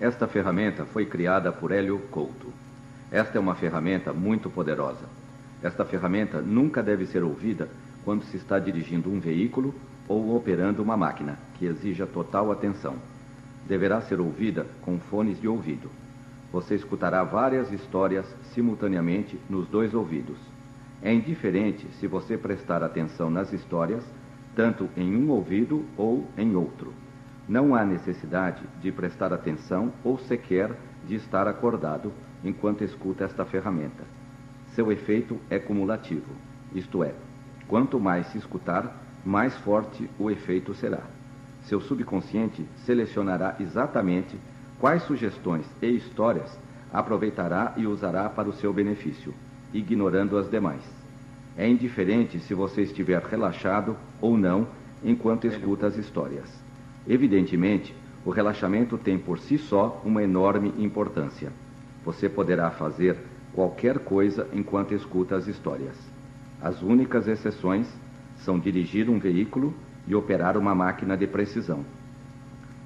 Esta ferramenta foi criada por Hélio Couto. Esta é uma ferramenta muito poderosa. Esta ferramenta nunca deve ser ouvida quando se está dirigindo um veículo ou operando uma máquina, que exija total atenção. Deverá ser ouvida com fones de ouvido. Você escutará várias histórias simultaneamente nos dois ouvidos. É indiferente se você prestar atenção nas histórias, tanto em um ouvido ou em outro. Não há necessidade de prestar atenção ou sequer de estar acordado enquanto escuta esta ferramenta. Seu efeito é cumulativo, isto é, quanto mais se escutar, mais forte o efeito será. Seu subconsciente selecionará exatamente quais sugestões e histórias aproveitará e usará para o seu benefício, ignorando as demais. É indiferente se você estiver relaxado ou não enquanto escuta as histórias. Evidentemente, o relaxamento tem por si só uma enorme importância. Você poderá fazer qualquer coisa enquanto escuta as histórias. As únicas exceções são dirigir um veículo e operar uma máquina de precisão.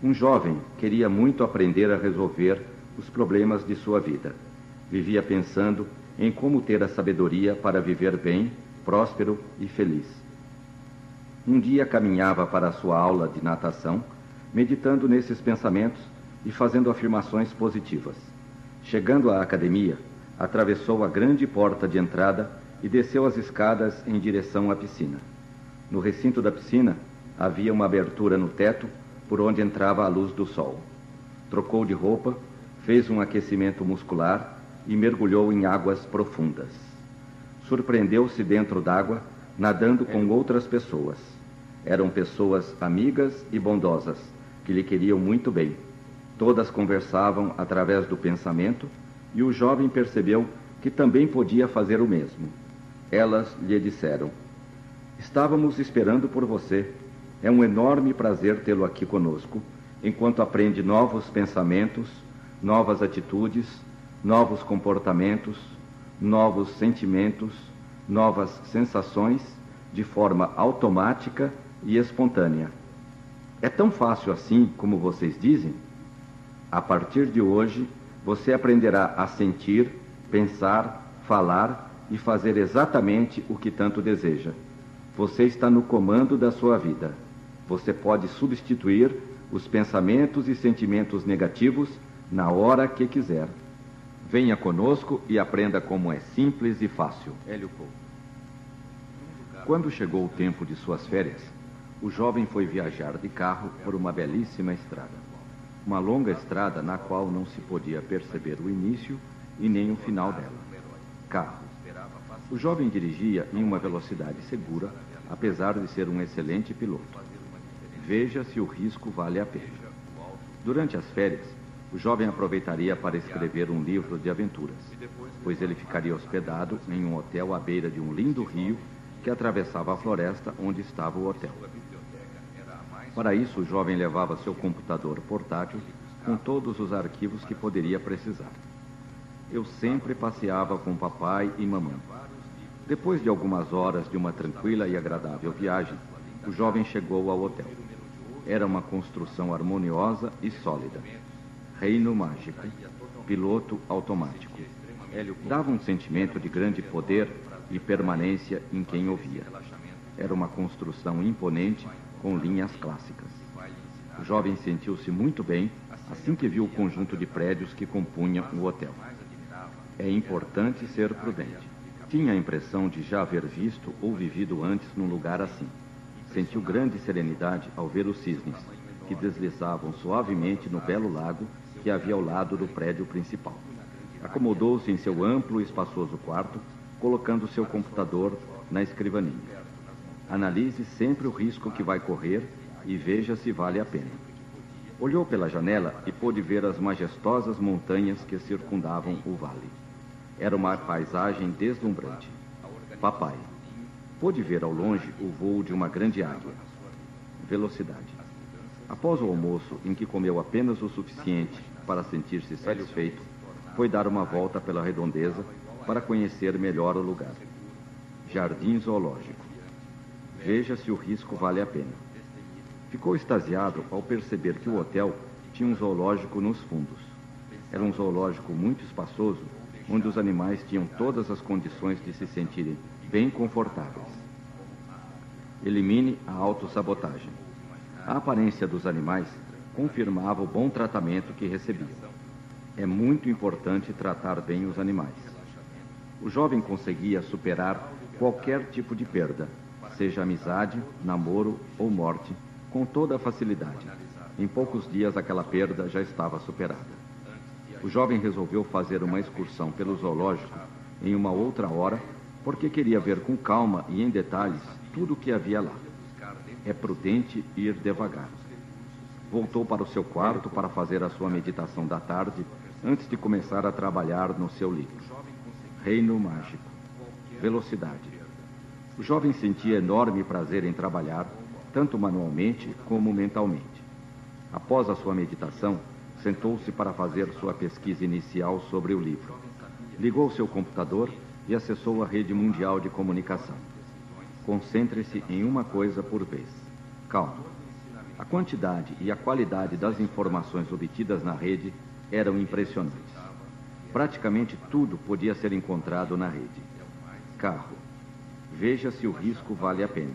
Um jovem queria muito aprender a resolver os problemas de sua vida. Vivia pensando em como ter a sabedoria para viver bem, próspero e feliz. Um dia caminhava para a sua aula de natação, meditando nesses pensamentos e fazendo afirmações positivas. Chegando à academia, atravessou a grande porta de entrada e desceu as escadas em direção à piscina. No recinto da piscina havia uma abertura no teto por onde entrava a luz do sol. Trocou de roupa, fez um aquecimento muscular e mergulhou em águas profundas. Surpreendeu-se dentro d'água, nadando com outras pessoas. Eram pessoas amigas e bondosas, que lhe queriam muito bem. Todas conversavam através do pensamento e o jovem percebeu que também podia fazer o mesmo. Elas lhe disseram: Estávamos esperando por você. É um enorme prazer tê-lo aqui conosco, enquanto aprende novos pensamentos, novas atitudes, novos comportamentos, novos sentimentos, novas sensações, de forma automática e espontânea. É tão fácil assim como vocês dizem? A partir de hoje, você aprenderá a sentir, pensar, falar e fazer exatamente o que tanto deseja. Você está no comando da sua vida. Você pode substituir os pensamentos e sentimentos negativos na hora que quiser. Venha conosco e aprenda como é simples e fácil. Hélio Couto. Quando chegou o tempo de suas férias, o jovem foi viajar de carro por uma belíssima estrada. Uma longa estrada na qual não se podia perceber o início e nem o final dela. Carro. O jovem dirigia em uma velocidade segura, apesar de ser um excelente piloto. Veja se o risco vale a pena. Durante as férias, o jovem aproveitaria para escrever um livro de aventuras, pois ele ficaria hospedado em um hotel à beira de um lindo rio que atravessava a floresta onde estava o hotel. Para isso, o jovem levava seu computador portátil com todos os arquivos que poderia precisar. Eu sempre passeava com papai e mamãe. Depois de algumas horas de uma tranquila e agradável viagem, o jovem chegou ao hotel. Era uma construção harmoniosa e sólida. Reino mágico. Piloto automático. Dava um sentimento de grande poder e permanência em quem ouvia. Era uma construção imponente com linhas clássicas. O jovem sentiu-se muito bem assim que viu o conjunto de prédios que compunham o hotel. É importante ser prudente. Tinha a impressão de já haver visto ou vivido antes num lugar assim. Sentiu grande serenidade ao ver os cisnes, que deslizavam suavemente no belo lago que havia ao lado do prédio principal. Acomodou-se em seu amplo e espaçoso quarto, colocando seu computador na escrivaninha. Analise sempre o risco que vai correr e veja se vale a pena. Olhou pela janela e pôde ver as majestosas montanhas que circundavam o vale. Era uma paisagem deslumbrante. Papai. Pôde ver ao longe o voo de uma grande águia. Velocidade. Após o almoço, em que comeu apenas o suficiente para sentir-se satisfeito, foi dar uma volta pela redondeza para conhecer melhor o lugar. Jardim Zoológico. Veja se o risco vale a pena. Ficou extasiado ao perceber que o hotel tinha um zoológico nos fundos. Era um zoológico muito espaçoso, onde os animais tinham todas as condições de se sentirem bem confortáveis. Elimine a autossabotagem. A aparência dos animais confirmava o bom tratamento que recebiam. É muito importante tratar bem os animais. O jovem conseguia superar qualquer tipo de perda, seja amizade, namoro ou morte, com toda a facilidade. Em poucos dias aquela perda já estava superada. O jovem resolveu fazer uma excursão pelo zoológico em uma outra hora, porque queria ver com calma e em detalhes tudo o que havia lá. É prudente ir devagar. Voltou para o seu quarto para fazer a sua meditação da tarde antes de começar a trabalhar no seu livro. Reino Mágico. Velocidade. O jovem sentia enorme prazer em trabalhar, tanto manualmente como mentalmente. Após a sua meditação, sentou-se para fazer sua pesquisa inicial sobre o livro. Ligou seu computador e acessou a rede mundial de comunicação. Concentre-se em uma coisa por vez. Calma. A quantidade e a qualidade das informações obtidas na rede eram impressionantes. Praticamente tudo podia ser encontrado na rede. Carro. Veja se o risco vale a pena.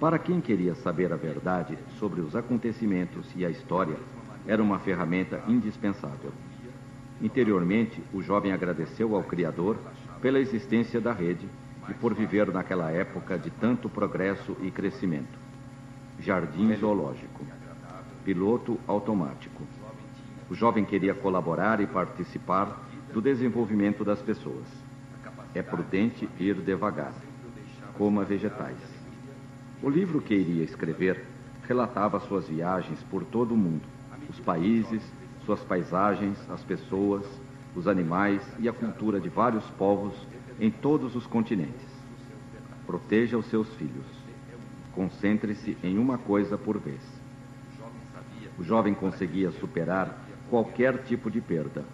Para quem queria saber a verdade sobre os acontecimentos e a história, era uma ferramenta indispensável. Interiormente, o jovem agradeceu ao Criador pela existência da rede e por viver naquela época de tanto progresso e crescimento. Jardim Zoológico. Piloto automático. O jovem queria colaborar e participar do desenvolvimento das pessoas. É prudente ir devagar. Coma vegetais. O livro que iria escrever relatava suas viagens por todo o mundo, os países, suas paisagens, as pessoas, os animais e a cultura de vários povos em todos os continentes. Proteja os seus filhos. Concentre-se em uma coisa por vez. O jovem conseguia superar qualquer tipo de perda,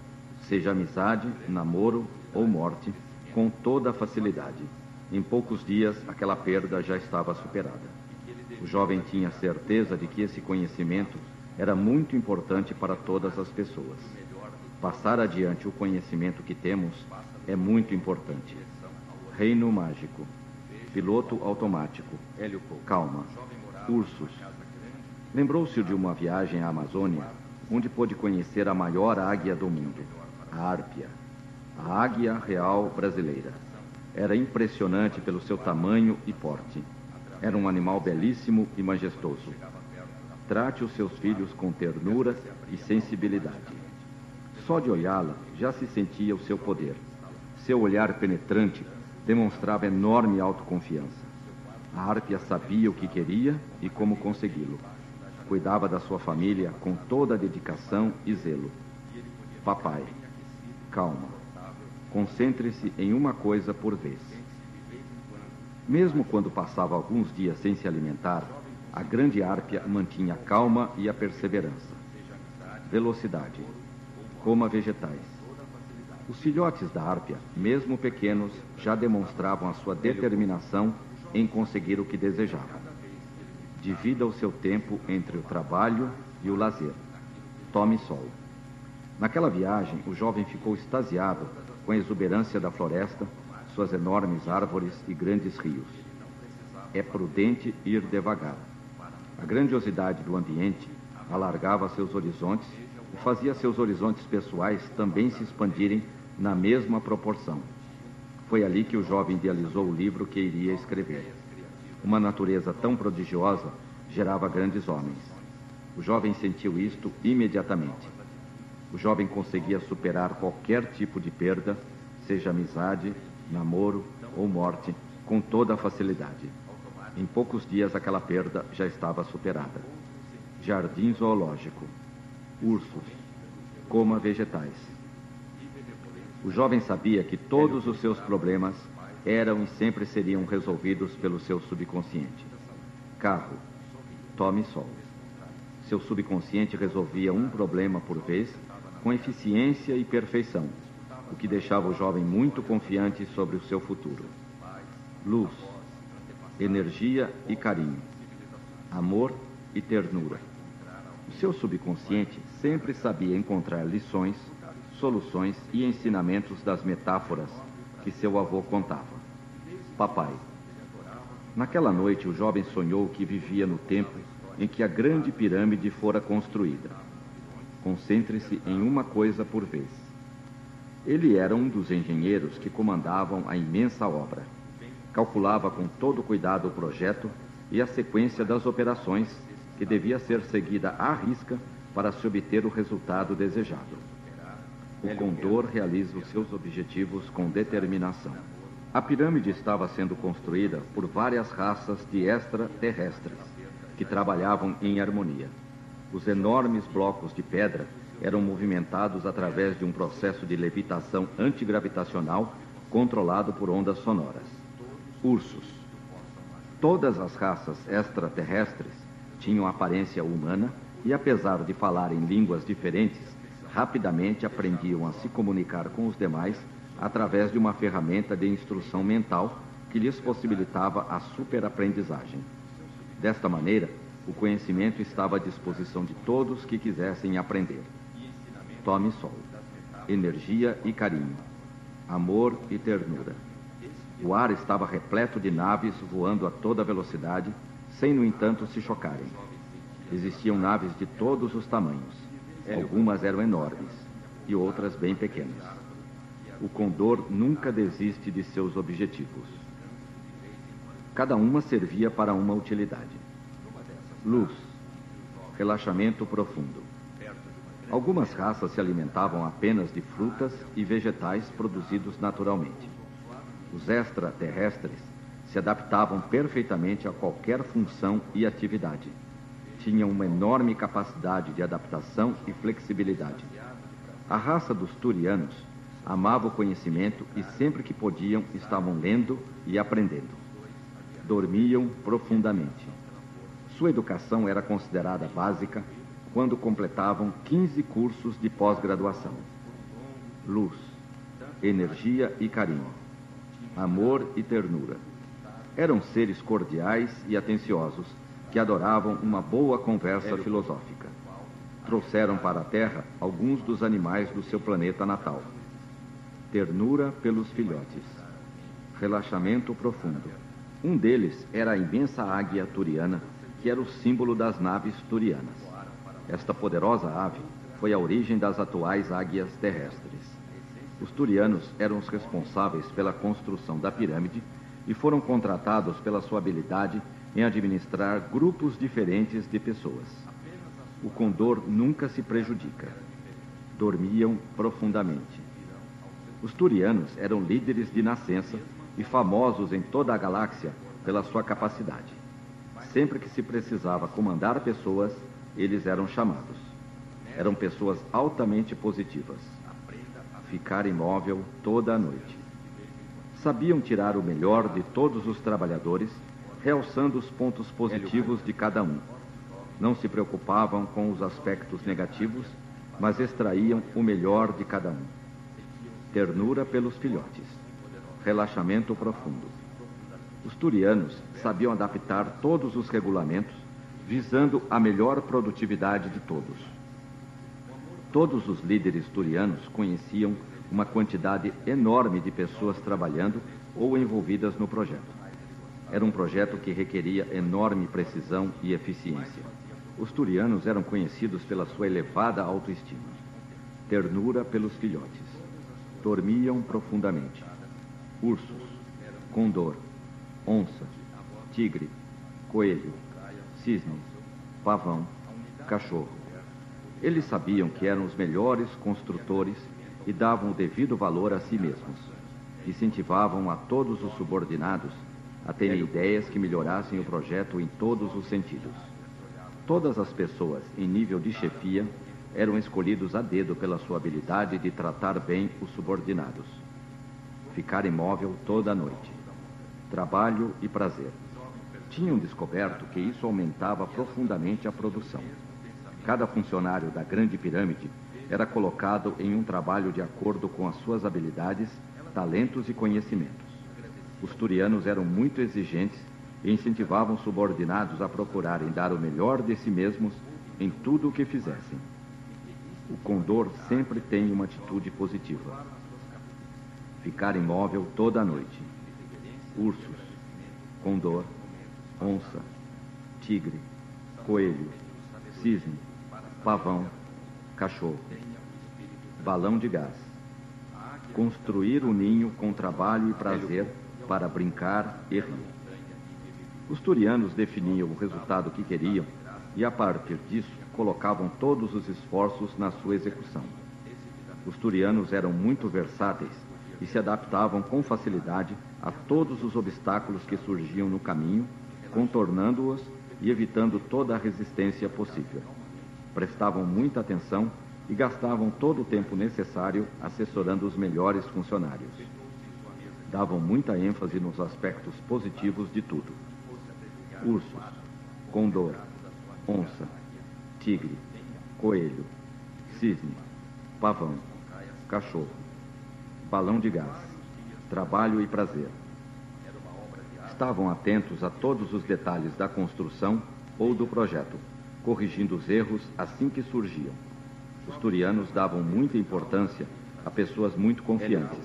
seja amizade, namoro ou morte, com toda facilidade. Em poucos dias, aquela perda já estava superada. O jovem tinha certeza de que esse conhecimento era muito importante para todas as pessoas. Passar adiante o conhecimento que temos é muito importante. Reino mágico. Piloto automático. Calma. Ursos. Lembrou-se de uma viagem à Amazônia, onde pôde conhecer a maior águia do mundo, a árpia, a águia real brasileira. Era impressionante pelo seu tamanho e porte. Era um animal belíssimo e majestoso. Trate os seus filhos com ternura e sensibilidade. Só de olhá-la já se sentia o seu poder. Seu olhar penetrante demonstrava enorme autoconfiança. A Árpia sabia o que queria e como consegui-lo. Cuidava da sua família com toda a dedicação e zelo. Papai, calma. Concentre-se em uma coisa por vez. Mesmo quando passava alguns dias sem se alimentar, a grande árpia mantinha a calma e a perseverança. Velocidade. Coma vegetais. Os filhotes da árpia, mesmo pequenos, já demonstravam a sua determinação em conseguir o que desejavam. Divida o seu tempo entre o trabalho e o lazer. Tome sol. Naquela viagem, o jovem ficou extasiado com a exuberância da floresta, suas enormes árvores e grandes rios. É prudente ir devagar. A grandiosidade do ambiente alargava seus horizontes e fazia seus horizontes pessoais também se expandirem na mesma proporção. Foi ali que o jovem idealizou o livro que iria escrever. Uma natureza tão prodigiosa gerava grandes homens. O jovem sentiu isto imediatamente. O jovem conseguia superar qualquer tipo de perda, seja amizade, namoro ou morte, com toda a facilidade. Em poucos dias aquela perda já estava superada. Jardim zoológico. Ursos. Coma vegetais. O jovem sabia que todos os seus problemas eram e sempre seriam resolvidos pelo seu subconsciente. Carro. Tome sol. Seu subconsciente resolvia um problema por vez com eficiência e perfeição, o que deixava o jovem muito confiante sobre o seu futuro. Luz, energia e carinho, amor e ternura. O seu subconsciente sempre sabia encontrar lições, soluções e ensinamentos das metáforas que seu avô contava. Papai. Naquela noite, o jovem sonhou que vivia no tempo em que a grande pirâmide fora construída. Concentre-se em uma coisa por vez. Ele era um dos engenheiros que comandavam a imensa obra. Calculava com todo cuidado o projeto e a sequência das operações que devia ser seguida à risca para se obter o resultado desejado. O condor realiza os seus objetivos com determinação. A pirâmide estava sendo construída por várias raças de extraterrestres que trabalhavam em harmonia. Os enormes blocos de pedra eram movimentados através de um processo de levitação antigravitacional controlado por ondas sonoras. Ursos. Todas as raças extraterrestres tinham aparência humana e, apesar de falarem línguas diferentes, rapidamente aprendiam a se comunicar com os demais através de uma ferramenta de instrução mental que lhes possibilitava a superaprendizagem. Desta maneira, o conhecimento estava à disposição de todos que quisessem aprender. Tome sol. Energia e carinho. Amor e ternura. O ar estava repleto de naves voando a toda velocidade, sem, no entanto, se chocarem. Existiam naves de todos os tamanhos. Algumas eram enormes e outras bem pequenas. O condor nunca desiste de seus objetivos. Cada uma servia para uma utilidade. Luz, relaxamento profundo. Algumas raças se alimentavam apenas de frutas e vegetais produzidos naturalmente. Os extraterrestres se adaptavam perfeitamente a qualquer função e atividade. Tinham uma enorme capacidade de adaptação e flexibilidade. A raça dos turianos amava o conhecimento e sempre que podiam estavam lendo e aprendendo. Dormiam profundamente. Sua educação era considerada básica quando completavam 15 cursos de pós-graduação. Luz, energia e carinho, amor e ternura. Eram seres cordiais e atenciosos que adoravam uma boa conversa filosófica. Trouxeram para a Terra alguns dos animais do seu planeta natal. Ternura pelos filhotes. Relaxamento profundo. Um deles era a imensa águia turiana, que era o símbolo das naves turianas. Esta poderosa ave foi a origem das atuais águias terrestres. Os turianos eram os responsáveis pela construção da pirâmide e foram contratados pela sua habilidade em administrar grupos diferentes de pessoas. O condor nunca se prejudica. Dormiam profundamente. Os turianos eram líderes de nascença e famosos em toda a galáxia pela sua capacidade. Sempre que se precisava comandar pessoas, eles eram chamados. Eram pessoas altamente positivas. Ficar imóvel toda a noite. Sabiam tirar o melhor de todos os trabalhadores, realçando os pontos positivos de cada um. Não se preocupavam com os aspectos negativos, mas extraíam o melhor de cada um. Ternura pelos filhotes. Relaxamento profundo. Os turianos sabiam adaptar todos os regulamentos visando a melhor produtividade de todos. Todos os líderes turianos conheciam uma quantidade enorme de pessoas trabalhando ou envolvidas no projeto. Era um projeto que requeria enorme precisão e eficiência. Os turianos eram conhecidos pela sua elevada autoestima, ternura pelos filhotes. Dormiam profundamente. Ursos, condor, onça, tigre, coelho, cisne, pavão, cachorro. Eles sabiam que eram os melhores construtores e davam o devido valor a si mesmos. Incentivavam a todos os subordinados a terem ideias que melhorassem o projeto em todos os sentidos. Todas as pessoas em nível de chefia eram escolhidos a dedo pela sua habilidade de tratar bem os subordinados. Ficar imóvel toda a noite. Trabalho e prazer tinham descoberto que isso aumentava profundamente a produção. Cada funcionário da Grande Pirâmide era colocado em um trabalho de acordo com as suas habilidades, talentos e conhecimentos. Os turianos eram muito exigentes e incentivavam subordinados a procurarem dar o melhor de si mesmos em tudo o que fizessem. O condor sempre tem uma atitude positiva. Ficar imóvel toda a noite. Ursos, condor, onça, tigre, coelho, cisne, pavão, cachorro. Balão de gás. Construir o ninho com trabalho e prazer para brincar e rir. Os turianos definiam o resultado que queriam e, a partir disso, colocavam todos os esforços na sua execução. Os turianos eram muito versáteis e se adaptavam com facilidade a todos os obstáculos que surgiam no caminho, contornando-os e evitando toda a resistência possível. Prestavam muita atenção e gastavam todo o tempo necessário assessorando os melhores funcionários. Davam muita ênfase nos aspectos positivos de tudo. Ursos, condor, onça, tigre, coelho, cisne, pavão, cachorro, balão de gás, trabalho e prazer. Estavam atentos a todos os detalhes da construção ou do projeto, corrigindo os erros assim que surgiam. Os turianos davam muita importância a pessoas muito confiantes,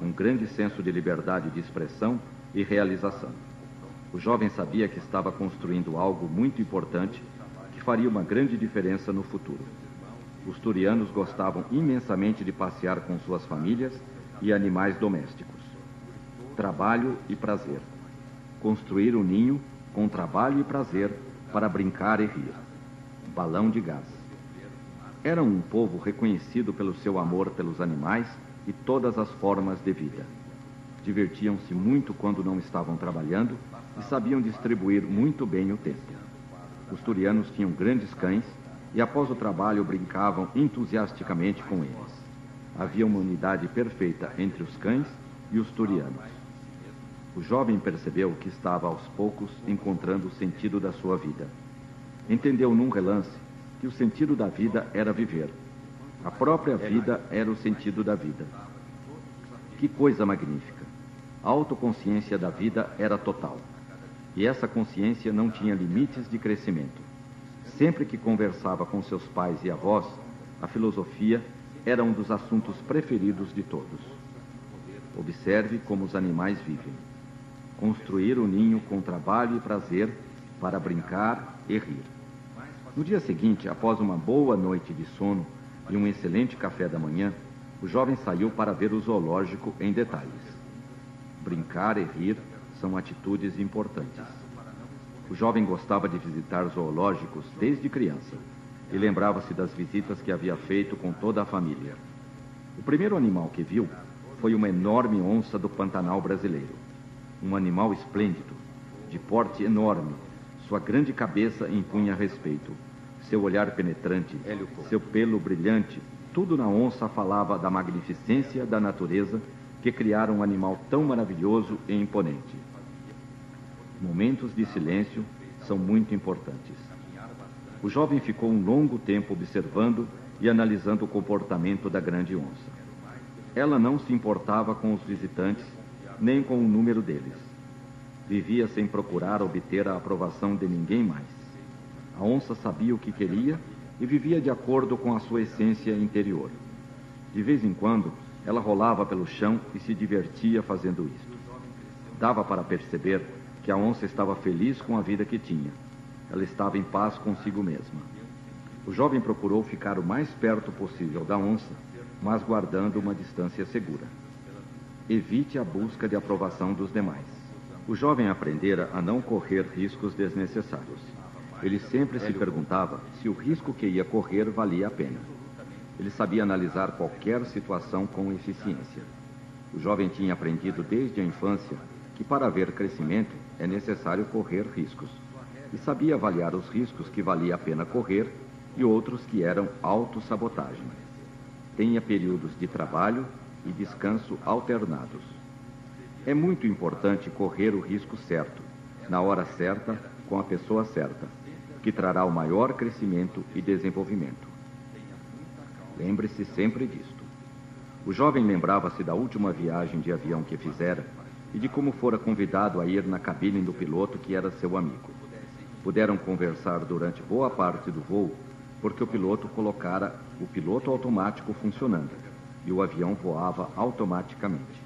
um grande senso de liberdade de expressão e realização. O jovem sabia que estava construindo algo muito importante que faria uma grande diferença no futuro. Os turianos gostavam imensamente de passear com suas famílias e animais domésticos. Trabalho e prazer. Construir o um ninho com trabalho e prazer para brincar e rir. Balão de gás. Eram um povo reconhecido pelo seu amor pelos animais e todas as formas de vida. Divertiam-se muito quando não estavam trabalhando e sabiam distribuir muito bem o tempo. Os turianos tinham grandes cães e, após o trabalho, brincavam entusiasticamente com eles. Havia uma unidade perfeita entre os cães e os turianos. O jovem percebeu que estava aos poucos encontrando o sentido da sua vida. Entendeu num relance que o sentido da vida era viver. A própria vida era o sentido da vida. Que coisa magnífica! A autoconsciência da vida era total. E essa consciência não tinha limites de crescimento. Sempre que conversava com seus pais e avós, a filosofia era um dos assuntos preferidos de todos. Observe como os animais vivem. Construir o ninho com trabalho e prazer para brincar e rir. No dia seguinte, após uma boa noite de sono e um excelente café da manhã, o jovem saiu para ver o zoológico em detalhes. Brincar e rir são atitudes importantes. O jovem gostava de visitar zoológicos desde criança e lembrava-se das visitas que havia feito com toda a família. O primeiro animal que viu foi uma enorme onça do Pantanal brasileiro. Um animal esplêndido, de porte enorme, sua grande cabeça impunha respeito. Seu olhar penetrante, seu pelo brilhante, tudo na onça falava da magnificência da natureza que criara um animal tão maravilhoso e imponente. Momentos de silêncio são muito importantes. O jovem ficou um longo tempo observando e analisando o comportamento da grande onça. Ela não se importava com os visitantes, nem com o número deles. Vivia sem procurar obter a aprovação de ninguém mais. A onça sabia o que queria e vivia de acordo com a sua essência interior. De vez em quando, ela rolava pelo chão e se divertia fazendo isto. Dava para perceber que a onça estava feliz com a vida que tinha ela estava em paz consigo mesma. O jovem procurou ficar o mais perto possível da onça, mas guardando uma distância segura. Evite a busca de aprovação dos demais. O jovem aprendera a não correr riscos desnecessários. Ele sempre se perguntava se o risco que ia correr valia a pena. Ele sabia analisar qualquer situação com eficiência. O jovem tinha aprendido desde a infância que para haver crescimento é necessário correr riscos e sabia avaliar os riscos que valia a pena correr e outros que eram autossabotagem. Tenha períodos de trabalho e descanso alternados. É muito importante correr o risco certo, na hora certa, com a pessoa certa, que trará o maior crescimento e desenvolvimento. Lembre-se sempre disto. O jovem lembrava-se da última viagem de avião que fizera e de como fora convidado a ir na cabine do piloto que era seu amigo. Puderam conversar durante boa parte do voo porque o piloto colocara o piloto automático funcionando e o avião voava automaticamente.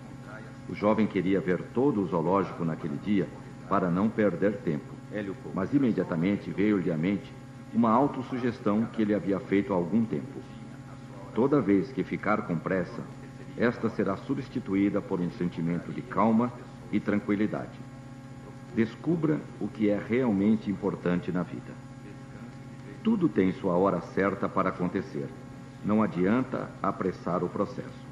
O jovem queria ver todo o zoológico naquele dia para não perder tempo, mas imediatamente veio-lhe à mente uma autossugestão que ele havia feito há algum tempo. Toda vez que ficar com pressa, esta será substituída por um sentimento de calma e tranquilidade. Descubra o que é realmente importante na vida. Tudo tem sua hora certa para acontecer. Não adianta apressar o processo.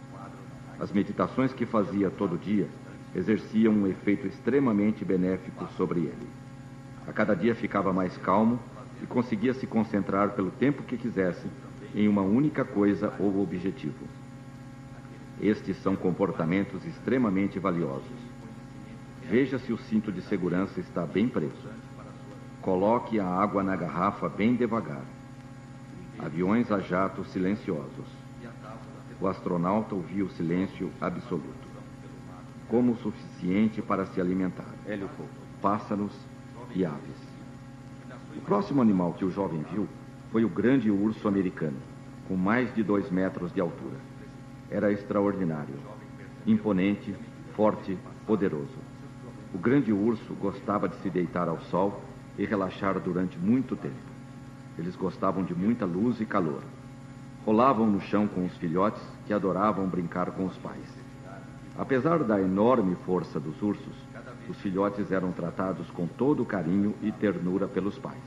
As meditações que fazia todo dia exerciam um efeito extremamente benéfico sobre ele. A cada dia ficava mais calmo e conseguia se concentrar pelo tempo que quisesse em uma única coisa ou objetivo. Estes são comportamentos extremamente valiosos. Veja se o cinto de segurança está bem preso. Coloque a água na garrafa bem devagar. Aviões a jato silenciosos. O astronauta ouviu o silêncio absoluto. Como o suficiente para se alimentar. Pássaros e aves. O próximo animal que o jovem viu foi o grande urso americano, com mais de dois metros de altura. Era extraordinário, imponente, forte, poderoso. O grande urso gostava de se deitar ao sol e relaxar durante muito tempo. Eles gostavam de muita luz e calor. Rolavam no chão com os filhotes que adoravam brincar com os pais. Apesar da enorme força dos ursos, os filhotes eram tratados com todo carinho e ternura pelos pais.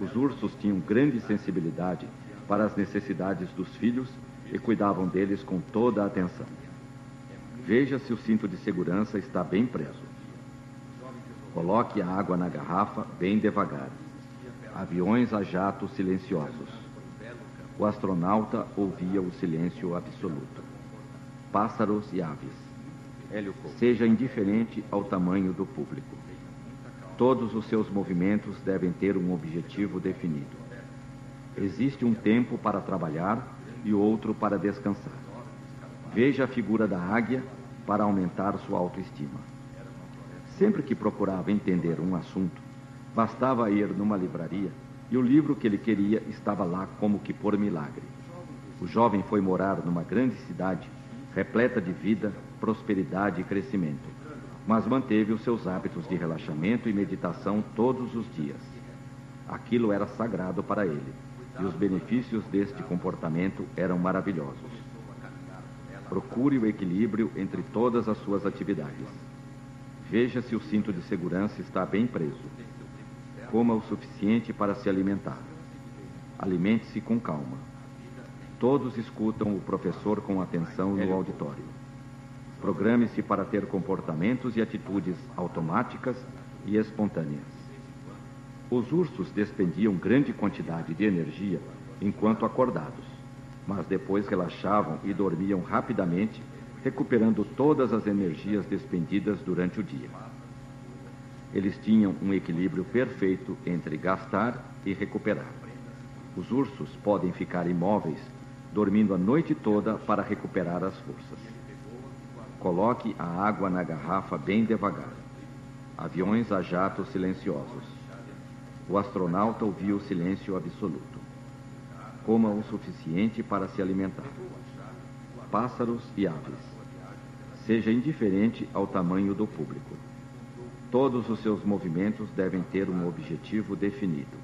Os ursos tinham grande sensibilidade para as necessidades dos filhos e cuidavam deles com toda a atenção. Veja se o cinto de segurança está bem preso. Coloque a água na garrafa bem devagar. Aviões a jato silenciosos. O astronauta ouvia o silêncio absoluto. Pássaros e aves. Seja indiferente ao tamanho do público. Todos os seus movimentos devem ter um objetivo definido. Existe um tempo para trabalhar e outro para descansar. Veja a figura da águia para aumentar sua autoestima. Sempre que procurava entender um assunto, bastava ir numa livraria e o livro que ele queria estava lá como que por milagre. O jovem foi morar numa grande cidade, repleta de vida, prosperidade e crescimento, mas manteve os seus hábitos de relaxamento e meditação todos os dias. Aquilo era sagrado para ele e os benefícios deste comportamento eram maravilhosos. Procure o equilíbrio entre todas as suas atividades. Veja se o cinto de segurança está bem preso. Coma o suficiente para se alimentar. Alimente-se com calma. Todos escutam o professor com atenção no auditório. Programe-se para ter comportamentos e atitudes automáticas e espontâneas. Os ursos despendiam grande quantidade de energia enquanto acordados, mas depois relaxavam e dormiam rapidamente, recuperando todas as energias despendidas durante o dia. Eles tinham um equilíbrio perfeito entre gastar e recuperar. Os ursos podem ficar imóveis, dormindo a noite toda para recuperar as forças. Coloque a água na garrafa bem devagar. Aviões a jato silenciosos. O astronauta ouviu o silêncio absoluto. Coma o suficiente para se alimentar. Pássaros e aves. Seja indiferente ao tamanho do público. Todos os seus movimentos devem ter um objetivo definido.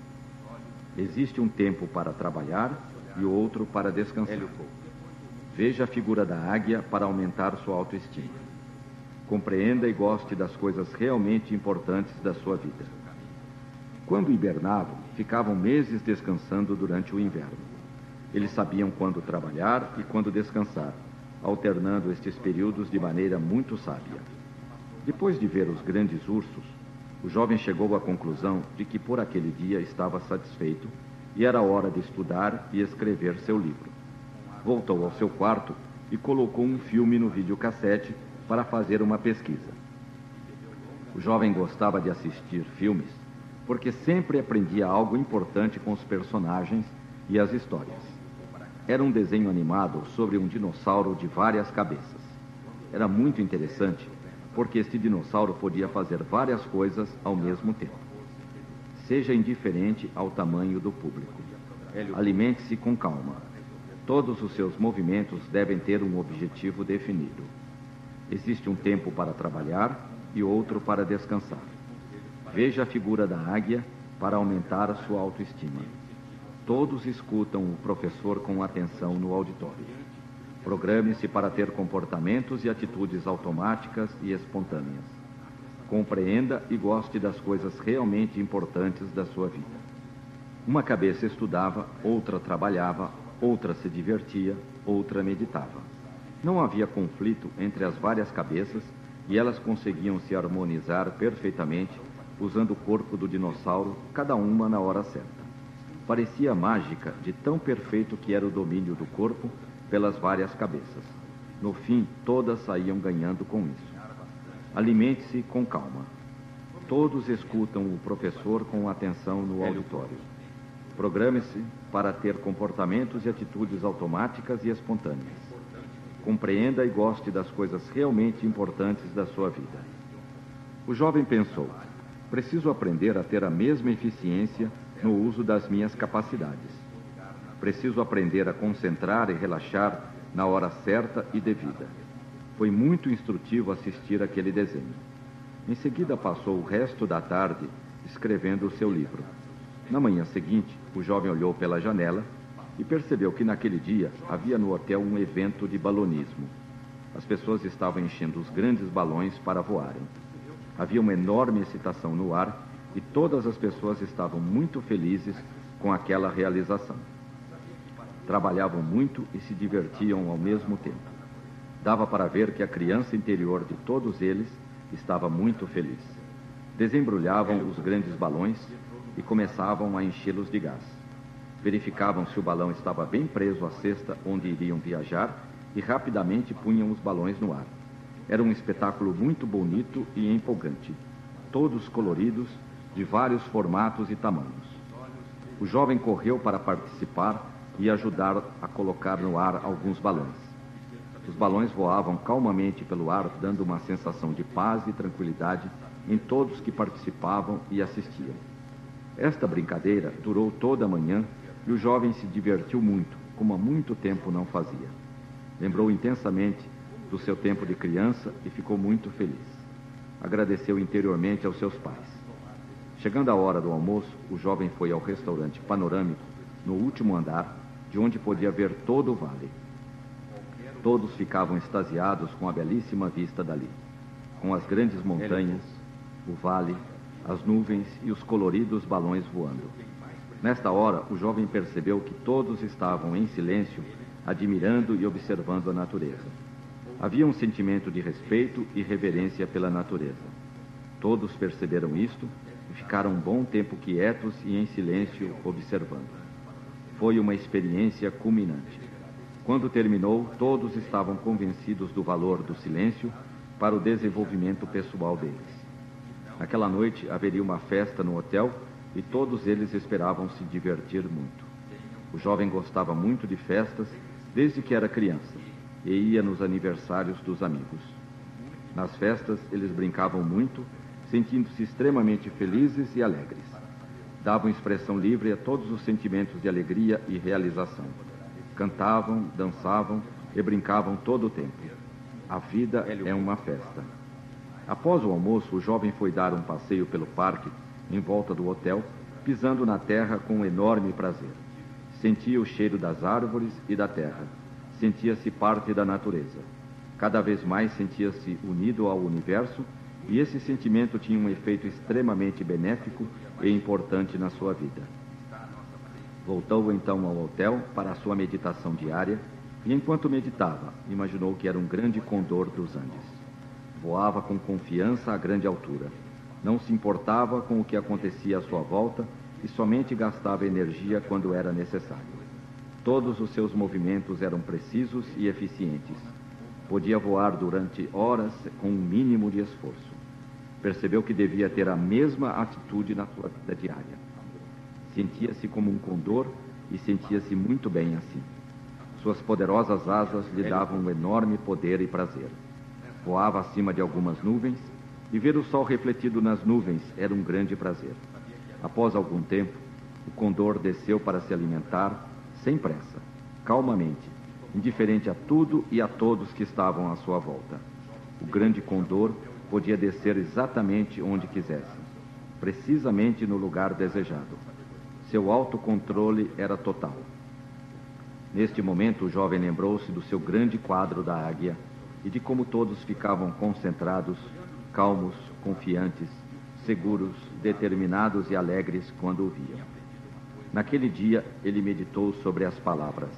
Existe um tempo para trabalhar e outro para descansar. Veja a figura da águia para aumentar sua autoestima. Compreenda e goste das coisas realmente importantes da sua vida. Quando hibernavam, ficavam meses descansando durante o inverno. Eles sabiam quando trabalhar e quando descansar, alternando estes períodos de maneira muito sábia. Depois de ver os grandes ursos, o jovem chegou à conclusão de que por aquele dia estava satisfeito e era hora de estudar e escrever seu livro. Voltou ao seu quarto e colocou um filme no videocassete para fazer uma pesquisa. O jovem gostava de assistir filmes porque sempre aprendia algo importante com os personagens e as histórias. Era um desenho animado sobre um dinossauro de várias cabeças. Era muito interessante, porque este dinossauro podia fazer várias coisas ao mesmo tempo. Seja indiferente ao tamanho do público. Alimente-se com calma. Todos os seus movimentos devem ter um objetivo definido. Existe um tempo para trabalhar e outro para descansar. Veja a figura da águia para aumentar a sua autoestima. Todos escutam o professor com atenção no auditório. Programe-se para ter comportamentos e atitudes automáticas e espontâneas. Compreenda e goste das coisas realmente importantes da sua vida. Uma cabeça estudava, outra trabalhava, outra se divertia, outra meditava. Não havia conflito entre as várias cabeças e elas conseguiam se harmonizar perfeitamente usando o corpo do dinossauro, cada uma na hora certa. Parecia mágica de tão perfeito que era o domínio do corpo pelas várias cabeças. No fim, todas saíam ganhando com isso. Alimente-se com calma. Todos escutam o professor com atenção no auditório. Programe-se para ter comportamentos e atitudes automáticas e espontâneas. Compreenda e goste das coisas realmente importantes da sua vida. O jovem pensou: preciso aprender a ter a mesma eficiência no uso das minhas capacidades. Preciso aprender a concentrar e relaxar na hora certa e devida. Foi muito instrutivo assistir aquele desenho. Em seguida, passou o resto da tarde escrevendo o seu livro. Na manhã seguinte, o jovem olhou pela janela e percebeu que naquele dia havia no hotel um evento de balonismo. As pessoas estavam enchendo os grandes balões para voarem. Havia uma enorme excitação no ar e todas as pessoas estavam muito felizes com aquela realização. Trabalhavam muito e se divertiam ao mesmo tempo. Dava para ver que a criança interior de todos eles estava muito feliz. Desembrulhavam os grandes balões e começavam a enchê-los de gás. Verificavam se o balão estava bem preso à cesta onde iriam viajar e rapidamente punham os balões no ar. Era um espetáculo muito bonito e empolgante, todos coloridos, de vários formatos e tamanhos. O jovem correu para participar e ajudar a colocar no ar alguns balões. Os balões voavam calmamente pelo ar, dando uma sensação de paz e tranquilidade em todos que participavam e assistiam. Esta brincadeira durou toda a manhã e o jovem se divertiu muito, como há muito tempo não fazia. Lembrou intensamente do seu tempo de criança e ficou muito feliz. Agradeceu interiormente aos seus pais. Chegando a hora do almoço, o jovem foi ao restaurante panorâmico, no último andar, de onde podia ver todo o vale. Todos ficavam extasiados com a belíssima vista dali, com as grandes montanhas, o vale, as nuvens e os coloridos balões voando. Nesta hora, o jovem percebeu que todos estavam em silêncio, admirando e observando a natureza. Havia um sentimento de respeito e reverência pela natureza. Todos perceberam isto e ficaram um bom tempo quietos e em silêncio observando. Foi uma experiência culminante. Quando terminou, todos estavam convencidos do valor do silêncio para o desenvolvimento pessoal deles. Naquela noite haveria uma festa no hotel e todos eles esperavam se divertir muito. O jovem gostava muito de festas desde que era criança e ia nos aniversários dos amigos. Nas festas, eles brincavam muito, sentindo-se extremamente felizes e alegres. Davam expressão livre a todos os sentimentos de alegria e realização. Cantavam, dançavam e brincavam todo o tempo. A vida é uma festa. Após o almoço, o jovem foi dar um passeio pelo parque em volta do hotel, pisando na terra com um enorme prazer. Sentia o cheiro das árvores e da terra. Sentia-se parte da natureza. Cada vez mais sentia-se unido ao universo e esse sentimento tinha um efeito extremamente benéfico e importante na sua vida. Voltou então ao hotel para a sua meditação diária e, enquanto meditava, imaginou que era um grande condor dos Andes. Voava com confiança a grande altura não se importava com o que acontecia à sua volta e somente gastava energia quando era necessário. Todos os seus movimentos eram precisos e eficientes. Podia voar durante horas com um mínimo de esforço. Percebeu que devia ter a mesma atitude na sua vida diária. Sentia-se como um condor e sentia-se muito bem assim. Suas poderosas asas lhe davam um enorme poder e prazer. Voava acima de algumas nuvens e ver o sol refletido nas nuvens era um grande prazer. Após algum tempo, O condor desceu para se alimentar, sem pressa, calmamente, indiferente a tudo e a todos que estavam à sua volta. O grande condor podia descer exatamente onde quisesse, precisamente no lugar desejado. Seu autocontrole era total. Neste momento, o jovem lembrou-se do seu grande quadro da águia e de como todos ficavam concentrados, calmos, confiantes, seguros, determinados e alegres quando o viam. Naquele dia, ele meditou sobre as palavras: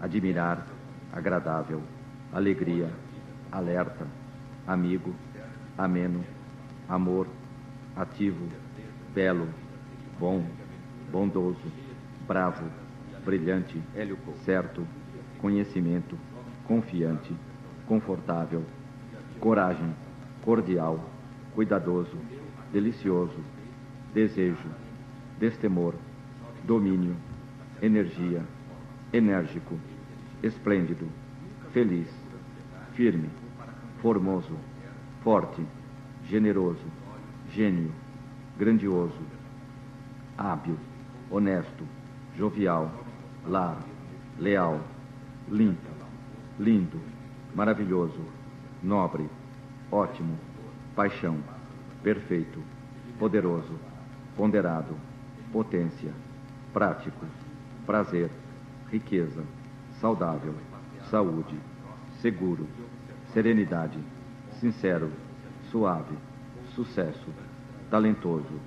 admirar, agradável, alegria, alerta, amigo, ameno, amor, ativo, belo, bom, bondoso, bravo, brilhante, certo, conhecimento, confiante, confortável, coragem, cordial, cuidadoso, delicioso, desejo, destemor, domínio, energia, enérgico, esplêndido, feliz, firme, formoso, forte, generoso, gênio, grandioso, hábil, honesto, jovial, lar, leal, limpo, lindo, maravilhoso, nobre, ótimo, paixão, perfeito, poderoso, ponderado, potência, prático, prazer, riqueza, saudável, saúde, seguro, serenidade, sincero, suave, sucesso, talentoso,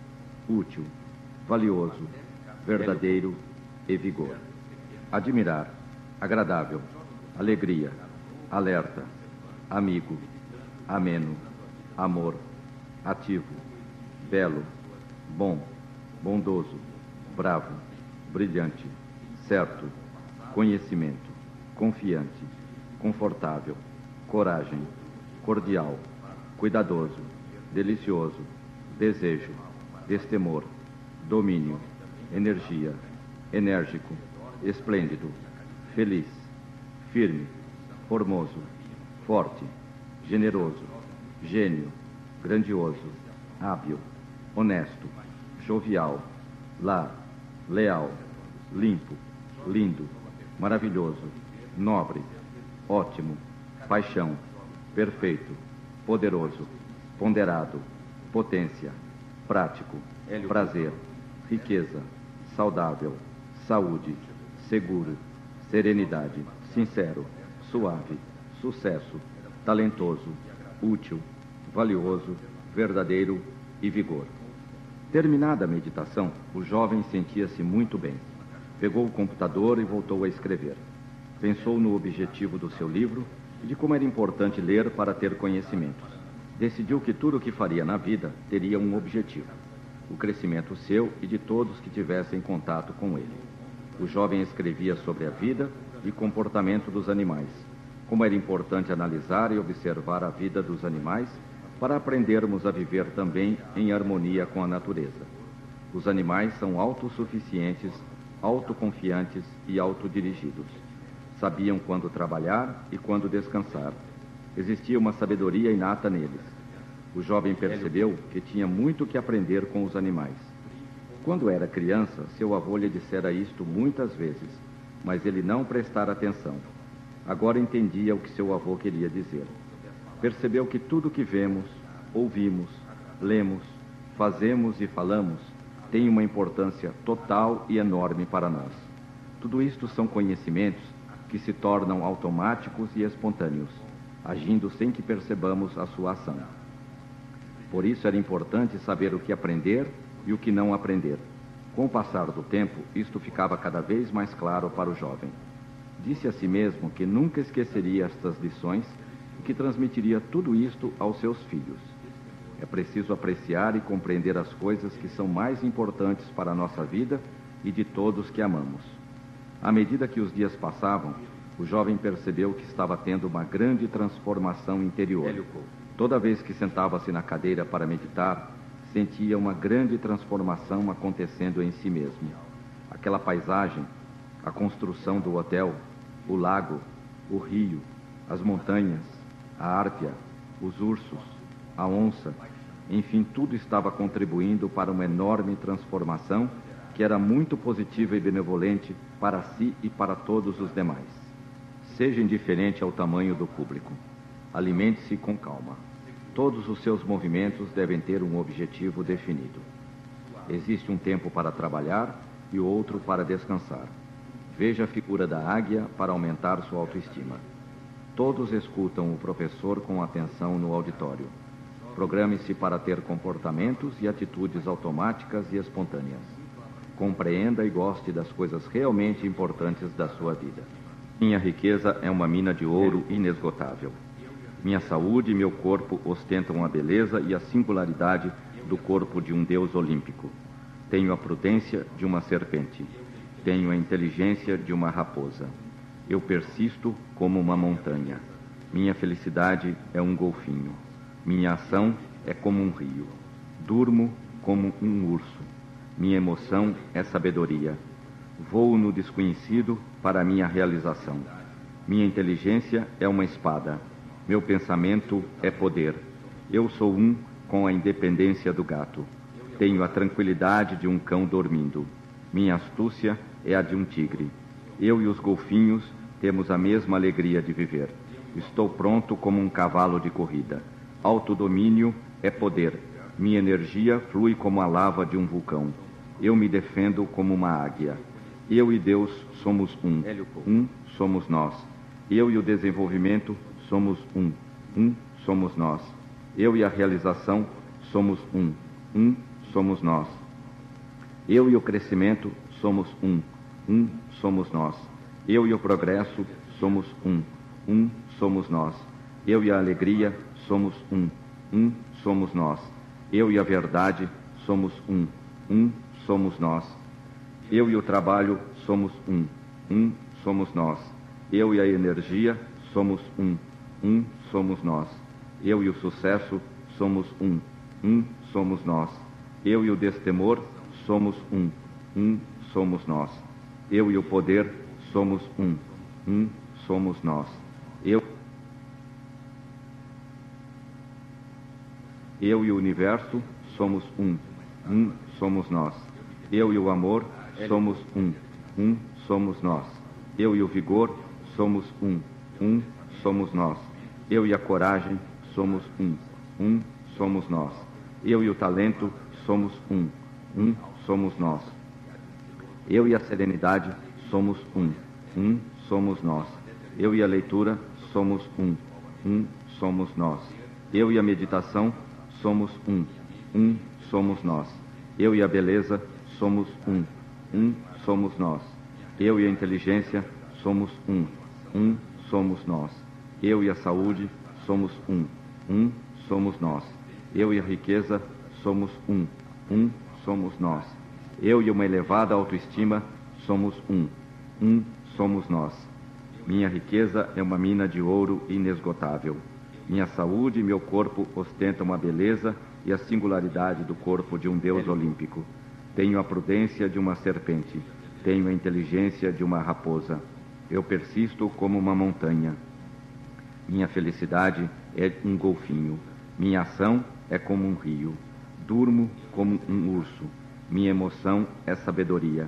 útil, valioso, verdadeiro e vigor. Admirar, agradável, alegria, alerta, amigo, ameno, amor, ativo, belo, bom, bondoso, bravo, brilhante, certo, conhecimento, confiante, confortável, coragem, cordial, cuidadoso, delicioso, desejo, destemor, domínio, energia, enérgico, esplêndido, feliz, firme, formoso, forte, generoso, gênio, grandioso, hábil, honesto, jovial, lar, leal, limpo, lindo, maravilhoso, nobre, ótimo, paixão, perfeito, poderoso, ponderado, potência, prático, prazer, riqueza, saudável, saúde, seguro, serenidade, sincero, suave, sucesso, talentoso, útil, valioso, verdadeiro. E vigor. Terminada a meditação, o jovem sentia-se muito bem. Pegou o computador e voltou a escrever. Pensou no objetivo do seu livro e de como era importante ler para ter conhecimentos. Decidiu que tudo o que faria na vida teria um objetivo: o crescimento seu e de todos que tivessem contato com ele. O jovem escrevia sobre a vida e comportamento dos animais, como era importante analisar e observar a vida dos animais para aprendermos a viver também em harmonia com a natureza. Os animais são autossuficientes, autoconfiantes e autodirigidos. Sabiam quando trabalhar e quando descansar. Existia uma sabedoria inata neles. O jovem percebeu que tinha muito que aprender com os animais. Quando era criança, seu avô lhe dissera isto muitas vezes, mas ele não prestara atenção. Agora entendia o que seu avô queria dizer. Percebeu que tudo que vemos, ouvimos, lemos, fazemos e falamos tem uma importância total e enorme para nós. Tudo isto são conhecimentos que se tornam automáticos e espontâneos, agindo sem que percebamos a sua ação. Por isso era importante saber o que aprender e o que não aprender. Com o passar do tempo, isto ficava cada vez mais claro para o jovem. Disse a si mesmo que nunca esqueceria estas lições e que transmitiria tudo isto aos seus filhos. É preciso apreciar e compreender as coisas que são mais importantes para a nossa vida e de todos que amamos. À medida que os dias passavam, o jovem percebeu que estava tendo uma grande transformação interior. Toda vez que sentava-se na cadeira para meditar, sentia uma grande transformação acontecendo em si mesmo. Aquela paisagem, a construção do hotel, o lago, o rio, as montanhas, a árpia, os ursos, a onça, enfim, tudo estava contribuindo para uma enorme transformação que era muito positiva e benevolente para si e para todos os demais. Seja indiferente ao tamanho do público. Alimente-se com calma. Todos os seus movimentos devem ter um objetivo definido. Existe um tempo para trabalhar e outro para descansar. Veja a figura da águia para aumentar sua autoestima. Todos escutam o professor com atenção no auditório. Programe-se para ter comportamentos e atitudes automáticas e espontâneas. Compreenda e goste das coisas realmente importantes da sua vida. Minha riqueza é uma mina de ouro inesgotável. Minha saúde e meu corpo ostentam a beleza e a singularidade do corpo de um deus olímpico. Tenho a prudência de uma serpente. Tenho a inteligência de uma raposa. Eu persisto como uma montanha. Minha felicidade é um golfinho. Minha ação é como um rio. Durmo como um urso. Minha emoção é sabedoria. Vou no desconhecido para minha realização. Minha inteligência é uma espada. Meu pensamento é poder. Eu sou um com a independência do gato. Tenho a tranquilidade de um cão dormindo. Minha astúcia é a de um tigre. Eu e os golfinhos temos a mesma alegria de viver. Estou pronto como um cavalo de corrida. Autodomínio é poder. Minha energia flui como a lava de um vulcão. Eu me defendo como uma águia. Eu e Deus somos um. Um somos nós. Eu e o desenvolvimento somos um. Um somos nós. Eu e a realização somos um. Um somos nós. Eu e o crescimento somos um. Um somos nós. Eu e o progresso somos um. Um somos nós. Eu e a alegria somos um. Um somos nós. Eu e a verdade somos um. Um somos nós. Eu e o trabalho somos um. Um somos nós. Eu e a energia somos um. Um somos nós. Eu e o sucesso somos um. Um somos nós. Eu e o destemor somos um. Um somos nós. Eu e o poder somos um. Um somos nós. Eu Eu e o universo somos um. Um somos nós. Eu e o amor somos um. Um somos nós. Eu e o vigor somos um. Um somos nós. Eu e a coragem somos um. Um somos nós. Eu e o talento somos um. Um somos nós. Eu e a serenidade somos um. Um somos nós. Eu e a leitura somos um. Um somos nós. Eu e a meditação somos um. Um somos nós. Eu e a beleza somos um. Um somos nós. Eu e a inteligência somos um. Um somos nós. Eu e a saúde somos um. Um somos nós. Eu e a riqueza somos um. Um somos nós. Eu e uma elevada autoestima somos um. Um somos nós. Minha riqueza é uma mina de ouro inesgotável. Minha saúde e meu corpo ostentam a beleza e a singularidade do corpo de um deus olímpico. Tenho a prudência de uma serpente. Tenho a inteligência de uma raposa. Eu persisto como uma montanha. Minha felicidade é um golfinho. Minha ação é como um rio. Durmo como um urso. Minha emoção é sabedoria.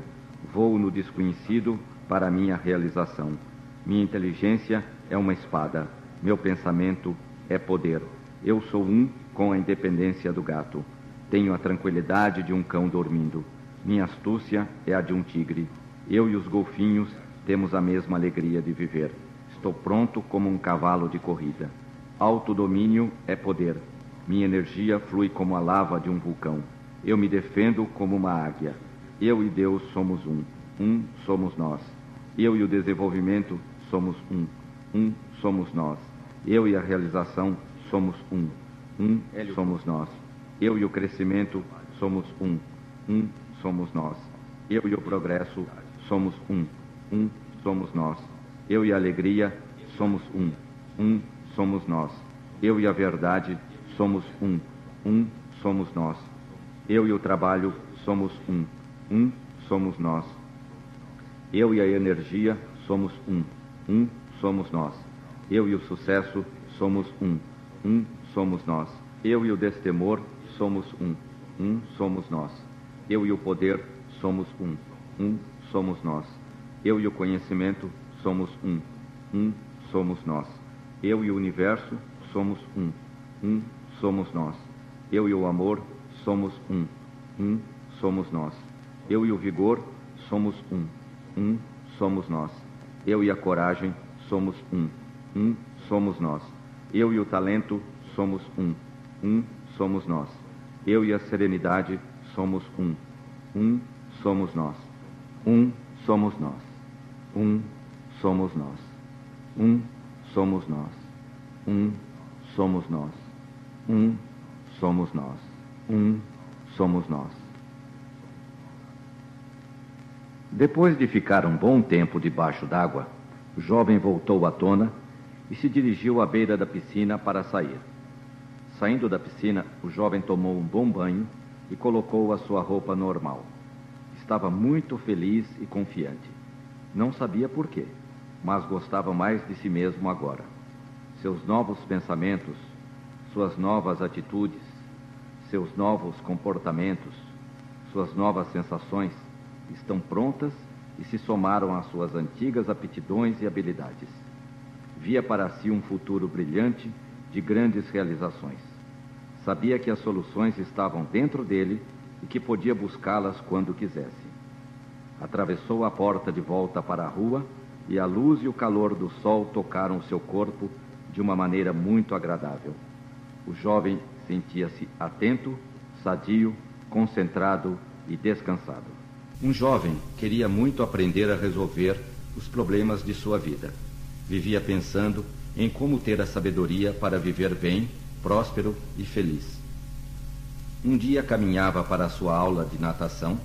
Vou no desconhecido para minha realização. Minha inteligência é uma espada. Meu pensamento é poder. Eu sou um com a independência do gato. Tenho a tranquilidade de um cão dormindo. Minha astúcia é a de um tigre. Eu e os golfinhos temos a mesma alegria de viver. Estou pronto como um cavalo de corrida. Autodomínio é poder. Minha energia flui como a lava de um vulcão. Eu me defendo como uma águia. Eu e Deus somos um. Um somos nós. Eu e o desenvolvimento somos um. Um somos nós. Eu e a realização somos um. Um somos nós. Eu e o crescimento somos um. Um somos nós. Eu e o progresso somos um. Um somos nós. Eu e a alegria somos um. Um somos nós. Eu e a verdade somos um. Um somos nós. Eu e o trabalho somos um. Um somos nós. Eu e a energia somos um. Um somos nós. Eu e o sucesso somos um. Um somos nós. Eu e o destemor somos um. Um somos nós. Eu e o poder somos um. Um somos nós. Eu e o conhecimento somos um. Um somos nós. Eu e o universo somos um. Um somos nós. Eu e o amor somos um. Um somos nós. Eu e o vigor somos um. Um somos nós. Eu e a coragem somos um. Um somos nós. Eu e o talento somos um. Um somos nós. Eu e a serenidade somos um. Um somos nós. Um somos nós. Um somos nós. Um somos nós. Um somos nós. Um somos nós. Um somos nós. Depois de ficar um bom tempo debaixo d'água, o jovem voltou à tona e se dirigiu à beira da piscina para sair. Saindo da piscina, o jovem tomou um bom banho e colocou a sua roupa normal. Estava muito feliz e confiante. Não sabia por quê, mas gostava mais de si mesmo agora. Seus novos pensamentos, suas novas atitudes, seus novos comportamentos, suas novas sensações estão prontas e se somaram às suas antigas aptidões e habilidades. Via para si um futuro brilhante de grandes realizações. Sabia que as soluções estavam dentro dele e que podia buscá-las quando quisesse. Atravessou a porta de volta para a rua e a luz e o calor do sol tocaram seu corpo de uma maneira muito agradável. O jovem sentia-se atento, sadio, concentrado e descansado. Um jovem queria muito aprender a resolver os problemas de sua vida. Vivia pensando em como ter a sabedoria para viver bem, próspero e feliz. Um dia caminhava para a sua aula de natação,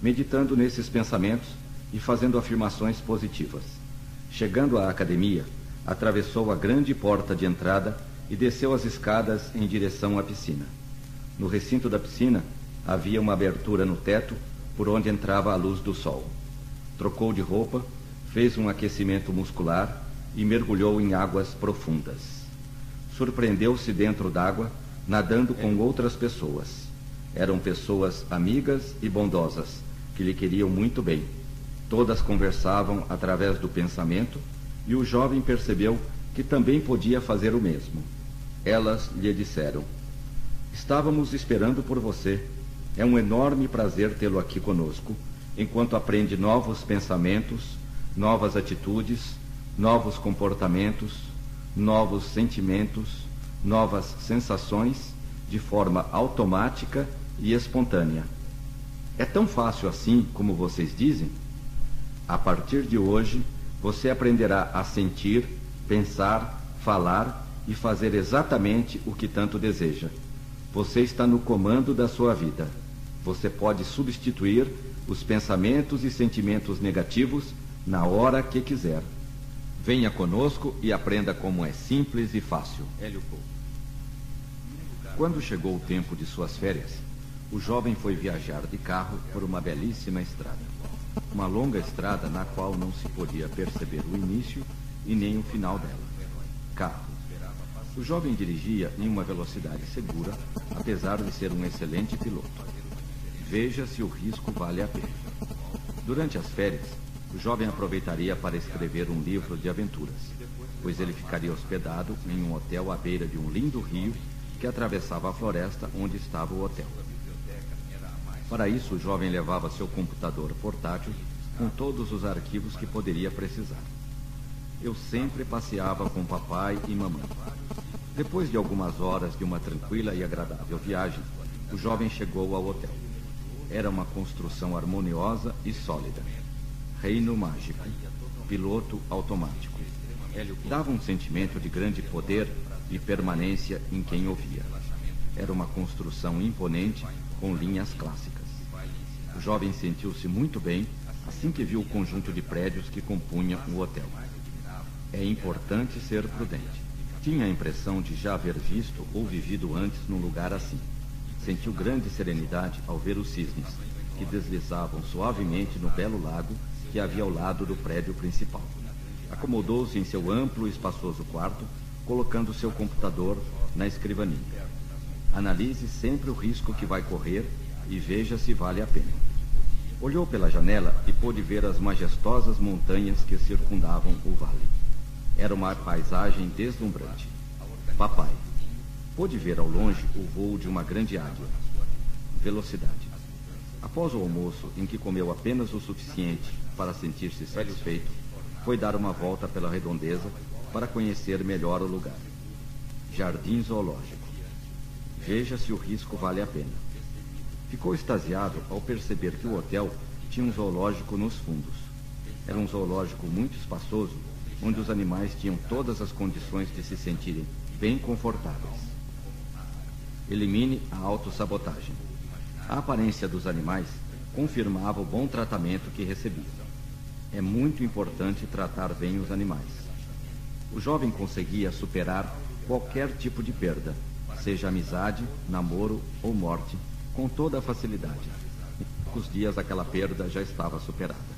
meditando nesses pensamentos e fazendo afirmações positivas. Chegando à academia, atravessou a grande porta de entrada e desceu as escadas em direção à piscina. No recinto da piscina havia uma abertura no teto por onde entrava a luz do sol. Trocou de roupa, fez um aquecimento muscular e mergulhou em águas profundas. Surpreendeu-se dentro d'água, nadando com outras pessoas. Eram pessoas amigas e bondosas, que lhe queriam muito bem. Todas conversavam através do pensamento e o jovem percebeu que também podia fazer o mesmo. Elas lhe disseram: Estávamos esperando por você. É um enorme prazer tê-lo aqui conosco, enquanto aprende novos pensamentos, novas atitudes novos comportamentos, novos sentimentos, novas sensações de forma automática e espontânea. É tão fácil assim como vocês dizem? A partir de hoje, você aprenderá a sentir, pensar, falar e fazer exatamente o que tanto deseja. Você está no comando da sua vida. Você pode substituir os pensamentos e sentimentos negativos na hora que quiser. Venha conosco e aprenda como é simples e fácil. Hélio. Quando chegou o tempo de suas férias, o jovem foi viajar de carro por uma belíssima estrada. Uma longa estrada na qual não se podia perceber o início e nem o final dela. Carro. O jovem dirigia em uma velocidade segura, apesar de ser um excelente piloto. Veja se o risco vale a pena. Durante as férias, o jovem aproveitaria para escrever um livro de aventuras, pois ele ficaria hospedado em um hotel à beira de um lindo rio que atravessava a floresta onde estava o hotel. Para isso, o jovem levava seu computador portátil com todos os arquivos que poderia precisar. Eu sempre passeava com papai e mamãe. Depois de algumas horas de uma tranquila e agradável viagem, o jovem chegou ao hotel. Era uma construção harmoniosa e sólida Reino Mágico, piloto automático. Dava um sentimento de grande poder e permanência em quem ouvia. Era uma construção imponente com linhas clássicas. O jovem sentiu-se muito bem assim que viu o conjunto de prédios que compunham o hotel. É importante ser prudente. Tinha a impressão de já haver visto ou vivido antes num lugar assim. Sentiu grande serenidade ao ver os cisnes, que deslizavam suavemente no belo lago que havia ao lado do prédio principal. Acomodou-se em seu amplo e espaçoso quarto, colocando seu computador na escrivaninha. Analise sempre o risco que vai correr e veja se vale a pena. Olhou pela janela e pôde ver as majestosas montanhas que circundavam o vale. Era uma paisagem deslumbrante. Papai. Pôde ver ao longe o voo de uma grande águia. Velocidade. Após o almoço, em que comeu apenas o suficiente para sentir-se satisfeito, foi dar uma volta pela redondeza para conhecer melhor o lugar. Jardim Zoológico. Veja se o risco vale a pena. Ficou extasiado ao perceber que o hotel tinha um zoológico nos fundos. Era um zoológico muito espaçoso, onde os animais tinham todas as condições de se sentirem bem confortáveis. Elimine a autossabotagem. A aparência dos animais confirmava o bom tratamento que recebiam. É muito importante tratar bem os animais. O jovem conseguia superar qualquer tipo de perda, seja amizade, namoro ou morte, com toda a facilidade. Em poucos dias aquela perda já estava superada.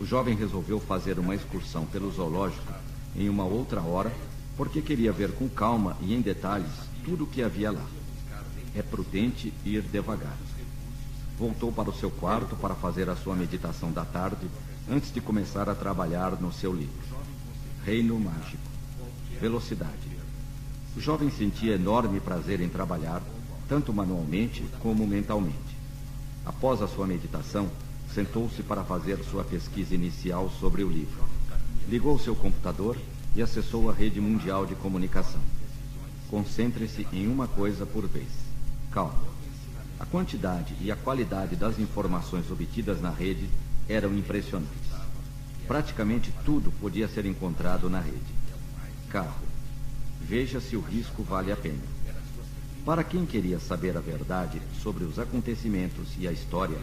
O jovem resolveu fazer uma excursão pelo zoológico em uma outra hora, porque queria ver com calma e em detalhes tudo o que havia lá. É prudente ir devagar. Voltou para o seu quarto para fazer a sua meditação da tarde antes de começar a trabalhar no seu livro. Reino Mágico. Velocidade. O jovem sentia enorme prazer em trabalhar tanto manualmente como mentalmente. Após a sua meditação, sentou-se para fazer sua pesquisa inicial sobre o livro. Ligou seu computador e acessou a rede mundial de comunicação. Concentre-se em uma coisa por vez. Calma. A quantidade e a qualidade das informações obtidas na rede eram impressionantes. Praticamente tudo podia ser encontrado na rede. Carro. Veja se o risco vale a pena. Para quem queria saber a verdade sobre os acontecimentos e a história,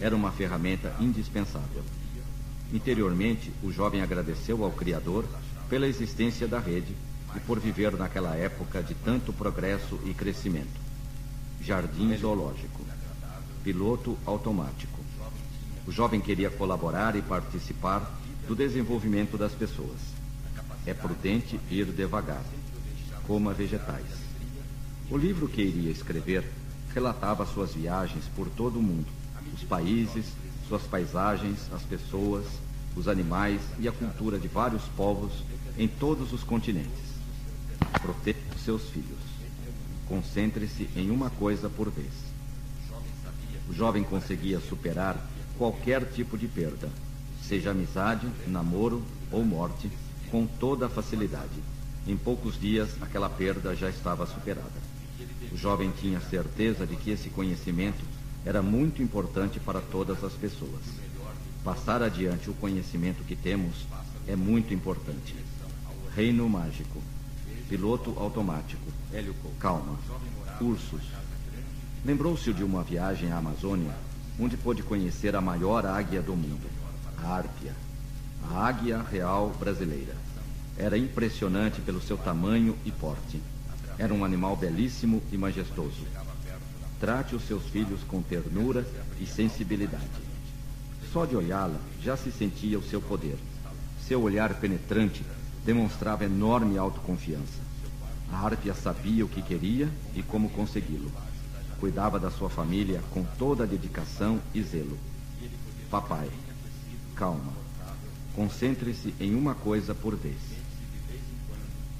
era uma ferramenta indispensável. Interiormente, o jovem agradeceu ao Criador pela existência da rede e por viver naquela época de tanto progresso e crescimento. Jardim Zoológico. Piloto automático. O jovem queria colaborar e participar do desenvolvimento das pessoas. É prudente ir devagar. Coma vegetais. O livro que iria escrever relatava suas viagens por todo o mundo, os países, suas paisagens, as pessoas, os animais e a cultura de vários povos em todos os continentes. Proteja seus filhos. Concentre-se em uma coisa por vez. O jovem conseguia superar qualquer tipo de perda, seja amizade, namoro ou morte, com toda a facilidade. Em poucos dias, aquela perda já estava superada. O jovem tinha certeza de que esse conhecimento era muito importante para todas as pessoas. Passar adiante o conhecimento que temos é muito importante. Reino mágico. Piloto automático. Calma. Ursos. Lembrou-se de uma viagem à Amazônia, onde pôde conhecer a maior águia do mundo, a Árpia, a águia real brasileira. Era impressionante pelo seu tamanho e porte. Era um animal belíssimo e majestoso. Trate os seus filhos com ternura e sensibilidade. Só de olhá-la já se sentia o seu poder. Seu olhar penetrante demonstrava enorme autoconfiança. A Árpia sabia o que queria e como consegui-lo. Cuidava da sua família com toda a dedicação e zelo. Papai, calma. Concentre-se em uma coisa por vez.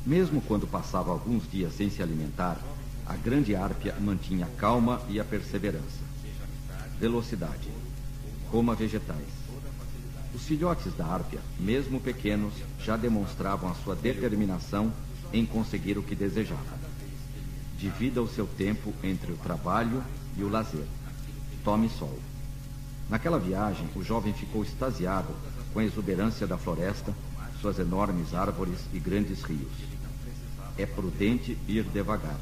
Mesmo quando passava alguns dias sem se alimentar, a grande árpia mantinha a calma e a perseverança. Velocidade. Coma vegetais. Os filhotes da árpia, mesmo pequenos, já demonstravam a sua determinação em conseguir o que desejavam. Divida o seu tempo entre o trabalho e o lazer. Tome sol. Naquela viagem, o jovem ficou extasiado com a exuberância da floresta, suas enormes árvores e grandes rios é prudente ir devagar.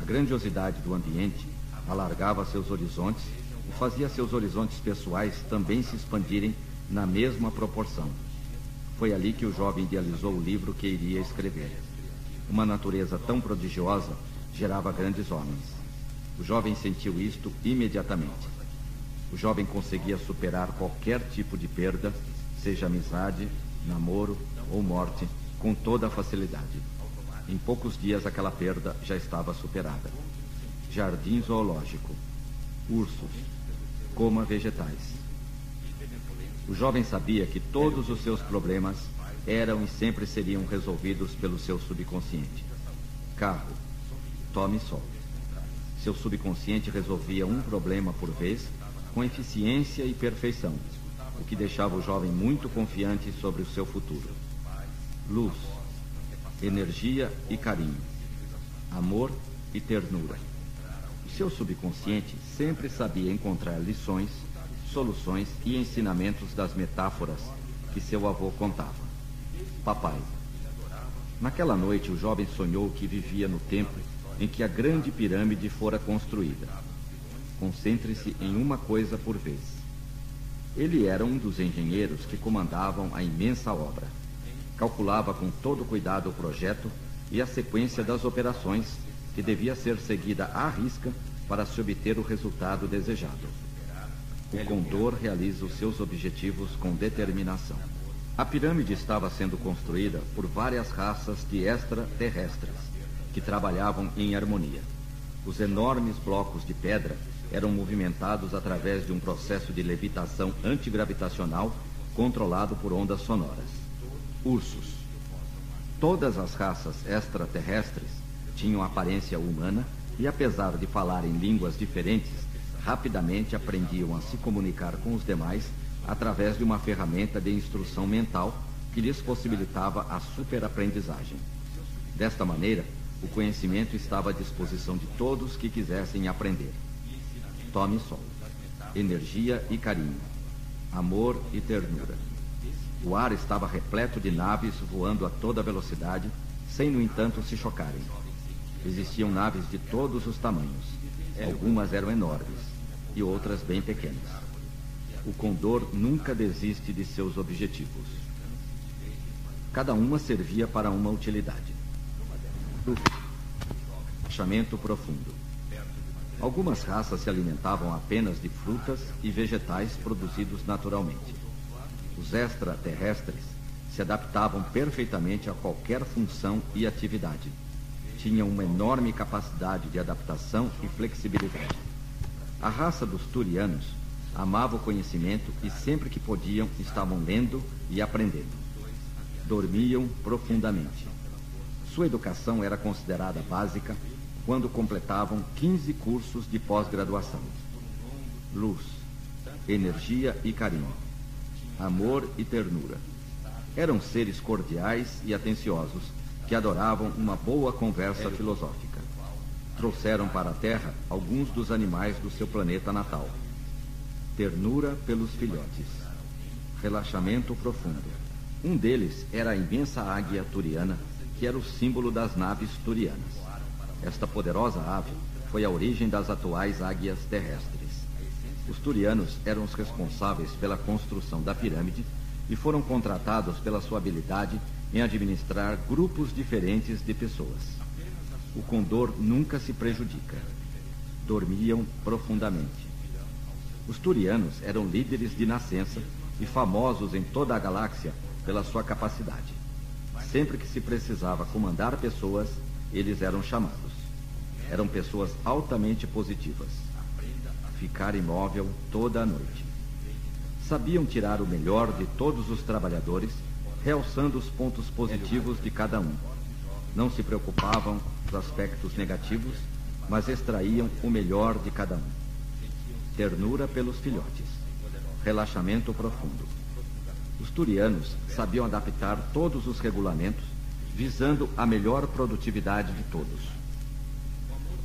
A grandiosidade do ambiente alargava seus horizontes e fazia seus horizontes pessoais também se expandirem na mesma proporção. Foi ali que o jovem idealizou o livro que iria escrever. Uma natureza tão prodigiosa gerava grandes homens. O jovem sentiu isto imediatamente. O jovem conseguia superar qualquer tipo de perda, seja amizade, namoro ou morte, com toda a facilidade. Em poucos dias aquela perda já estava superada. Jardim zoológico. Ursos. coma vegetais. O jovem sabia que todos os seus problemas eram e sempre seriam resolvidos pelo seu subconsciente. Carro, tome sol. Seu subconsciente resolvia um problema por vez com eficiência e perfeição, o que deixava o jovem muito confiante sobre o seu futuro. Luz, energia e carinho, amor e ternura. O seu subconsciente sempre sabia encontrar lições, soluções e ensinamentos das metáforas que seu avô contava. Papai. Naquela noite, o jovem sonhou que vivia no tempo em que a grande pirâmide fora construída. Concentre-se em uma coisa por vez. Ele era um dos engenheiros que comandavam a imensa obra. Calculava com todo cuidado o projeto e a sequência das operações que devia ser seguida à risca para se obter o resultado desejado. O condor realiza os seus objetivos com determinação. A pirâmide estava sendo construída por várias raças de extraterrestres que trabalhavam em harmonia. Os enormes blocos de pedra eram movimentados através de um processo de levitação antigravitacional controlado por ondas sonoras. Ursos. Todas as raças extraterrestres tinham aparência humana e, apesar de falarem línguas diferentes, rapidamente aprendiam a se comunicar com os demais através de uma ferramenta de instrução mental que lhes possibilitava a superaprendizagem. Desta maneira, o conhecimento estava à disposição de todos que quisessem aprender. Tome sol. Energia e carinho. Amor e ternura. O ar estava repleto de naves voando a toda velocidade, sem, no entanto, se chocarem. Existiam naves de todos os tamanhos. Algumas eram enormes e outras bem pequenas o condor nunca desiste de seus objetivos. Cada uma servia para uma utilidade. Achamento profundo. Algumas raças se alimentavam apenas de frutas e vegetais produzidos naturalmente. Os extraterrestres se adaptavam perfeitamente a qualquer função e atividade. Tinham uma enorme capacidade de adaptação e flexibilidade. A raça dos turianos amava o conhecimento e sempre que podiam estavam lendo e aprendendo. Dormiam profundamente. Sua educação era considerada básica quando completavam 15 cursos de pós-graduação. Luz, energia e carinho, amor e ternura. Eram seres cordiais e atenciosos que adoravam uma boa conversa filosófica. Trouxeram para a Terra alguns dos animais do seu planeta natal ternura pelos filhotes, relaxamento profundo. Um deles era a imensa águia turiana, que era o símbolo das naves turianas. Esta poderosa ave foi a origem das atuais águias terrestres. Os turianos eram os responsáveis pela construção da pirâmide e foram contratados pela sua habilidade em administrar grupos diferentes de pessoas. O condor nunca se prejudica. Dormiam profundamente. Os turianos eram líderes de nascença e famosos em toda a galáxia pela sua capacidade. Sempre que se precisava comandar pessoas, eles eram chamados. Eram pessoas altamente positivas. Ficar imóvel toda a noite. Sabiam tirar o melhor de todos os trabalhadores, realçando os pontos positivos de cada um. Não se preocupavam com os aspectos negativos, mas extraíam o melhor de cada um ternura pelos filhotes, relaxamento profundo. Os turianos sabiam adaptar todos os regulamentos visando a melhor produtividade de todos.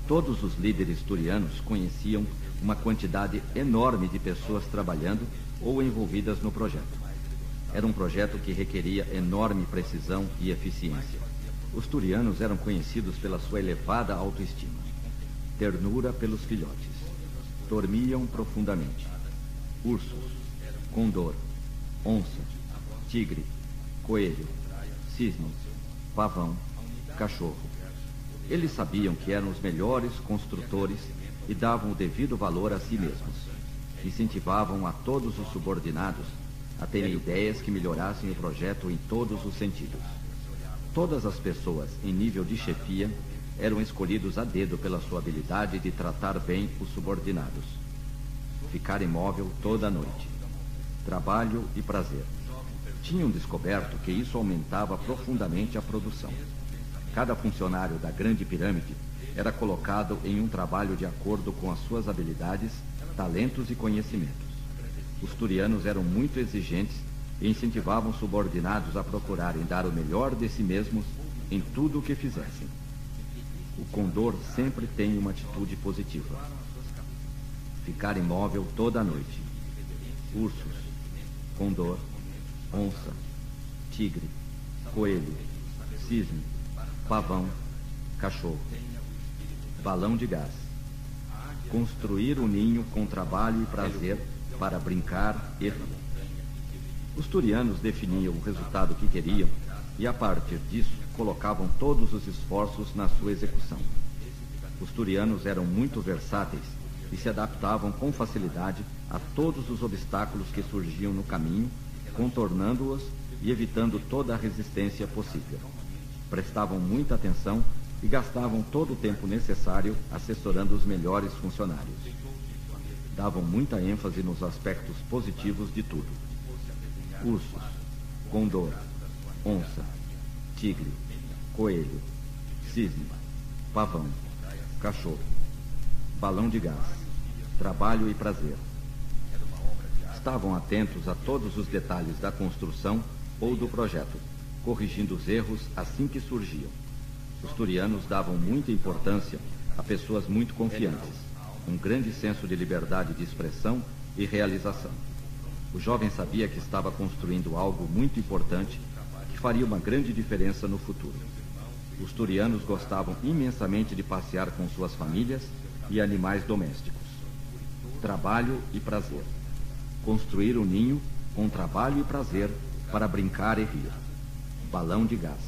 Todos os líderes turianos conheciam uma quantidade enorme de pessoas trabalhando ou envolvidas no projeto. Era um projeto que requeria enorme precisão e eficiência. Os turianos eram conhecidos pela sua elevada autoestima, ternura pelos filhotes dormiam profundamente. Ursos, condor, onça, tigre, coelho, cisne, pavão, cachorro. Eles sabiam que eram os melhores construtores e davam o devido valor a si mesmos. Incentivavam a todos os subordinados a terem ideias que melhorassem o projeto em todos os sentidos. Todas as pessoas em nível de chefia eram escolhidos a dedo pela sua habilidade de tratar bem os subordinados. ficar imóvel toda a noite. Trabalho e prazer. Tinham descoberto que isso aumentava profundamente a produção. Cada funcionário da Grande Pirâmide era colocado em um trabalho de acordo com as suas habilidades, talentos e conhecimentos. Os turianos eram muito exigentes e incentivavam subordinados a procurarem dar o melhor de si mesmos em tudo o que fizessem. O condor sempre tem uma atitude positiva. Ficar imóvel toda a noite. Ursos, condor, onça, tigre, coelho, cisne, pavão, cachorro. Balão de gás. Construir o um ninho com trabalho e prazer para brincar e rir. Os turianos definiam o resultado que queriam e, a partir disso, colocavam todos os esforços na sua execução. Os turianos eram muito versáteis e se adaptavam com facilidade a todos os obstáculos que surgiam no caminho, contornando-os e evitando toda a resistência possível. Prestavam muita atenção e gastavam todo o tempo necessário assessorando os melhores funcionários. Davam muita ênfase nos aspectos positivos de tudo. Ursos, condor, onça, tigre, coelho, cisne, pavão, cachorro, balão de gás, trabalho e prazer. Estavam atentos a todos os detalhes da construção ou do projeto, corrigindo os erros assim que surgiam. Os turianos davam muita importância a pessoas muito confiantes, um grande senso de liberdade de expressão e realização. O jovem sabia que estava construindo algo muito importante que faria uma grande diferença no futuro. Os turianos gostavam imensamente de passear com suas famílias e animais domésticos. Trabalho e prazer. Construir um ninho com trabalho e prazer para brincar e rir. Balão de gás.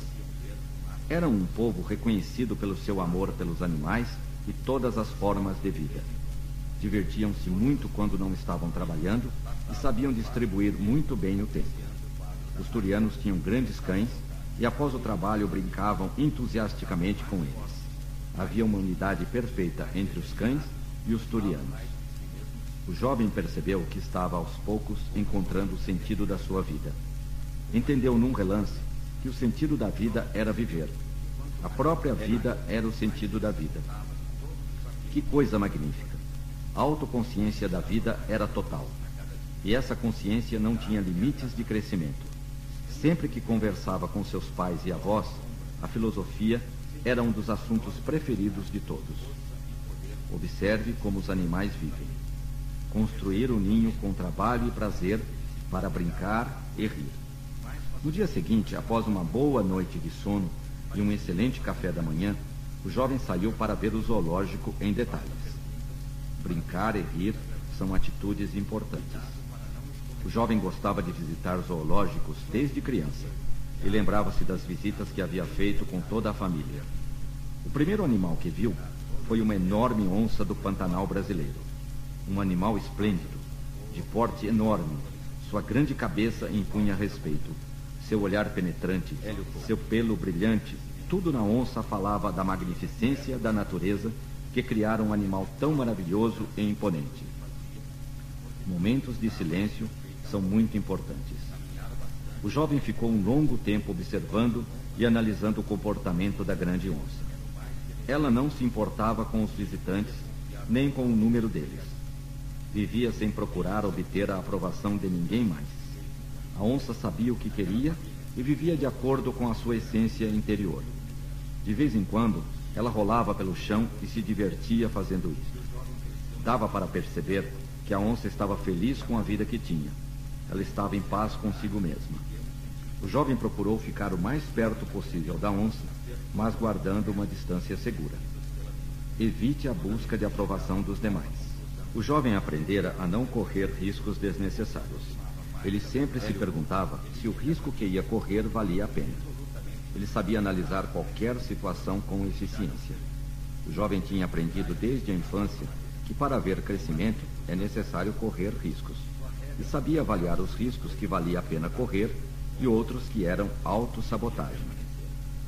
Eram um povo reconhecido pelo seu amor pelos animais e todas as formas de vida. Divertiam-se muito quando não estavam trabalhando e sabiam distribuir muito bem o tempo. Os turianos tinham grandes cães e após o trabalho brincavam entusiasticamente com eles. Havia uma unidade perfeita entre os cães e os turianos. O jovem percebeu que estava aos poucos encontrando o sentido da sua vida. Entendeu num relance que o sentido da vida era viver. A própria vida era o sentido da vida. Que coisa magnífica! A autoconsciência da vida era total. E essa consciência não tinha limites de crescimento. Sempre que conversava com seus pais e avós, a filosofia era um dos assuntos preferidos de todos. Observe como os animais vivem. Construir o ninho com trabalho e prazer para brincar e rir. No dia seguinte, após uma boa noite de sono e um excelente café da manhã, o jovem saiu para ver o zoológico em detalhes. Brincar e rir são atitudes importantes. O jovem gostava de visitar zoológicos desde criança e lembrava-se das visitas que havia feito com toda a família. O primeiro animal que viu foi uma enorme onça do Pantanal brasileiro. Um animal esplêndido, de porte enorme, sua grande cabeça impunha respeito, seu olhar penetrante, seu pelo brilhante, tudo na onça falava da magnificência da natureza que criara um animal tão maravilhoso e imponente. Momentos de silêncio são muito importantes. O jovem ficou um longo tempo observando e analisando o comportamento da grande onça. Ela não se importava com os visitantes, nem com o número deles. Vivia sem procurar obter a aprovação de ninguém mais. A onça sabia o que queria e vivia de acordo com a sua essência interior. De vez em quando, ela rolava pelo chão e se divertia fazendo isso. Dava para perceber que a onça estava feliz com a vida que tinha ela estava em paz consigo mesma. O jovem procurou ficar o mais perto possível da onça, mas guardando uma distância segura. Evite a busca de aprovação dos demais. O jovem aprendera a não correr riscos desnecessários. Ele sempre se perguntava se o risco que ia correr valia a pena. Ele sabia analisar qualquer situação com eficiência. O jovem tinha aprendido desde a infância que para haver crescimento é necessário correr riscos e sabia avaliar os riscos que valia a pena correr e outros que eram autossabotagem.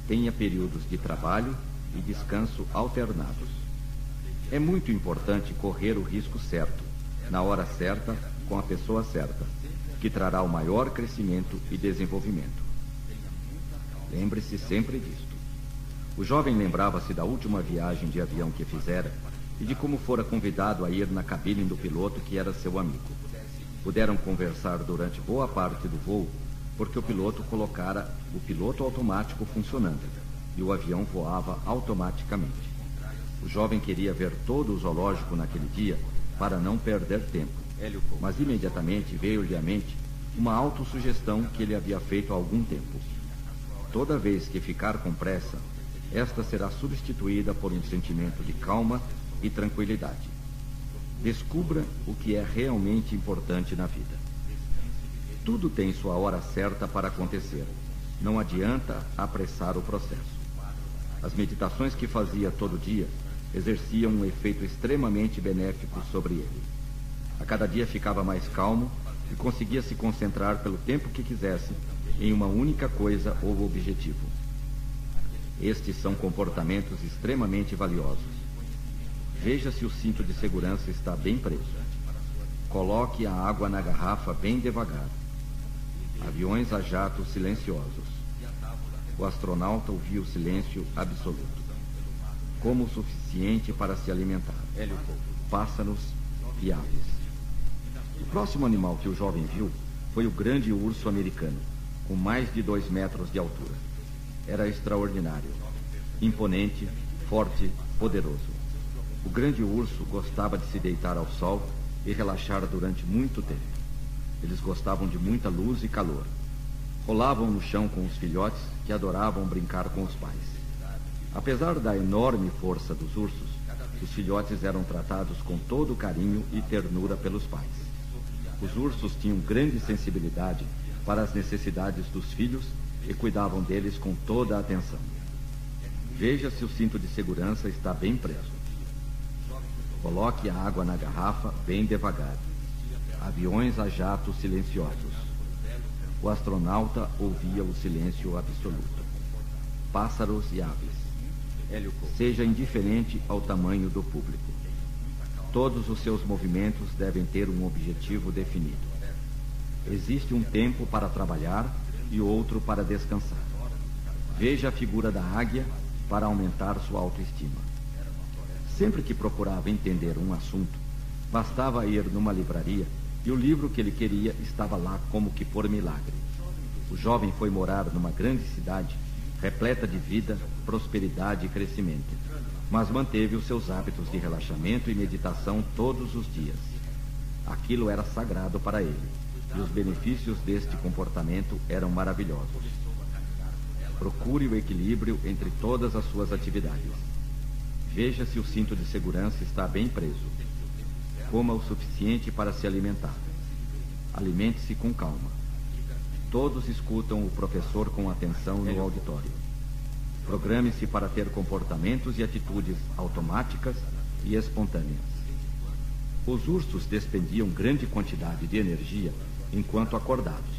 Tenha períodos de trabalho e descanso alternados. É muito importante correr o risco certo, na hora certa, com a pessoa certa, que trará o maior crescimento e desenvolvimento. Lembre-se sempre disto. O jovem lembrava-se da última viagem de avião que fizera e de como fora convidado a ir na cabine do piloto que era seu amigo. Puderam conversar durante boa parte do voo, porque o piloto colocara o piloto automático funcionando e o avião voava automaticamente. O jovem queria ver todo o zoológico naquele dia para não perder tempo. Mas imediatamente veio-lhe à mente uma autossugestão que ele havia feito há algum tempo. Toda vez que ficar com pressa, esta será substituída por um sentimento de calma e tranquilidade. Descubra o que é realmente importante na vida. Tudo tem sua hora certa para acontecer. Não adianta apressar o processo. As meditações que fazia todo dia exerciam um efeito extremamente benéfico sobre ele. A cada dia ficava mais calmo e conseguia se concentrar pelo tempo que quisesse em uma única coisa ou objetivo. Estes são comportamentos extremamente valiosos. Veja se o cinto de segurança está bem preso. Coloque a água na garrafa bem devagar. Aviões a jato silenciosos. O astronauta ouviu o silêncio absoluto. Como o suficiente para se alimentar. Pássaros e aves. O próximo animal que o jovem viu foi o grande urso americano, com mais de dois metros de altura. Era extraordinário, imponente, forte, poderoso. O grande urso gostava de se deitar ao sol e relaxar durante muito tempo. Eles gostavam de muita luz e calor. Rolavam no chão com os filhotes que adoravam brincar com os pais. Apesar da enorme força dos ursos, os filhotes eram tratados com todo carinho e ternura pelos pais. Os ursos tinham grande sensibilidade para as necessidades dos filhos e cuidavam deles com toda a atenção. Veja se o cinto de segurança está bem preso. Coloque a água na garrafa bem devagar. Aviões a jato silenciosos. O astronauta ouvia o silêncio absoluto. Pássaros e aves. Seja indiferente ao tamanho do público. Todos os seus movimentos devem ter um objetivo definido. Existe um tempo para trabalhar e outro para descansar. Veja a figura da águia para aumentar sua autoestima. Sempre que procurava entender um assunto, bastava ir numa livraria e o livro que ele queria estava lá como que por milagre. O jovem foi morar numa grande cidade, repleta de vida, prosperidade e crescimento, mas manteve os seus hábitos de relaxamento e meditação todos os dias. Aquilo era sagrado para ele, e os benefícios deste comportamento eram maravilhosos. Procure o equilíbrio entre todas as suas atividades. Veja se o cinto de segurança está bem preso. Coma o suficiente para se alimentar. Alimente-se com calma. Todos escutam o professor com atenção no auditório. Programe-se para ter comportamentos e atitudes automáticas e espontâneas. Os ursos despendiam grande quantidade de energia enquanto acordados,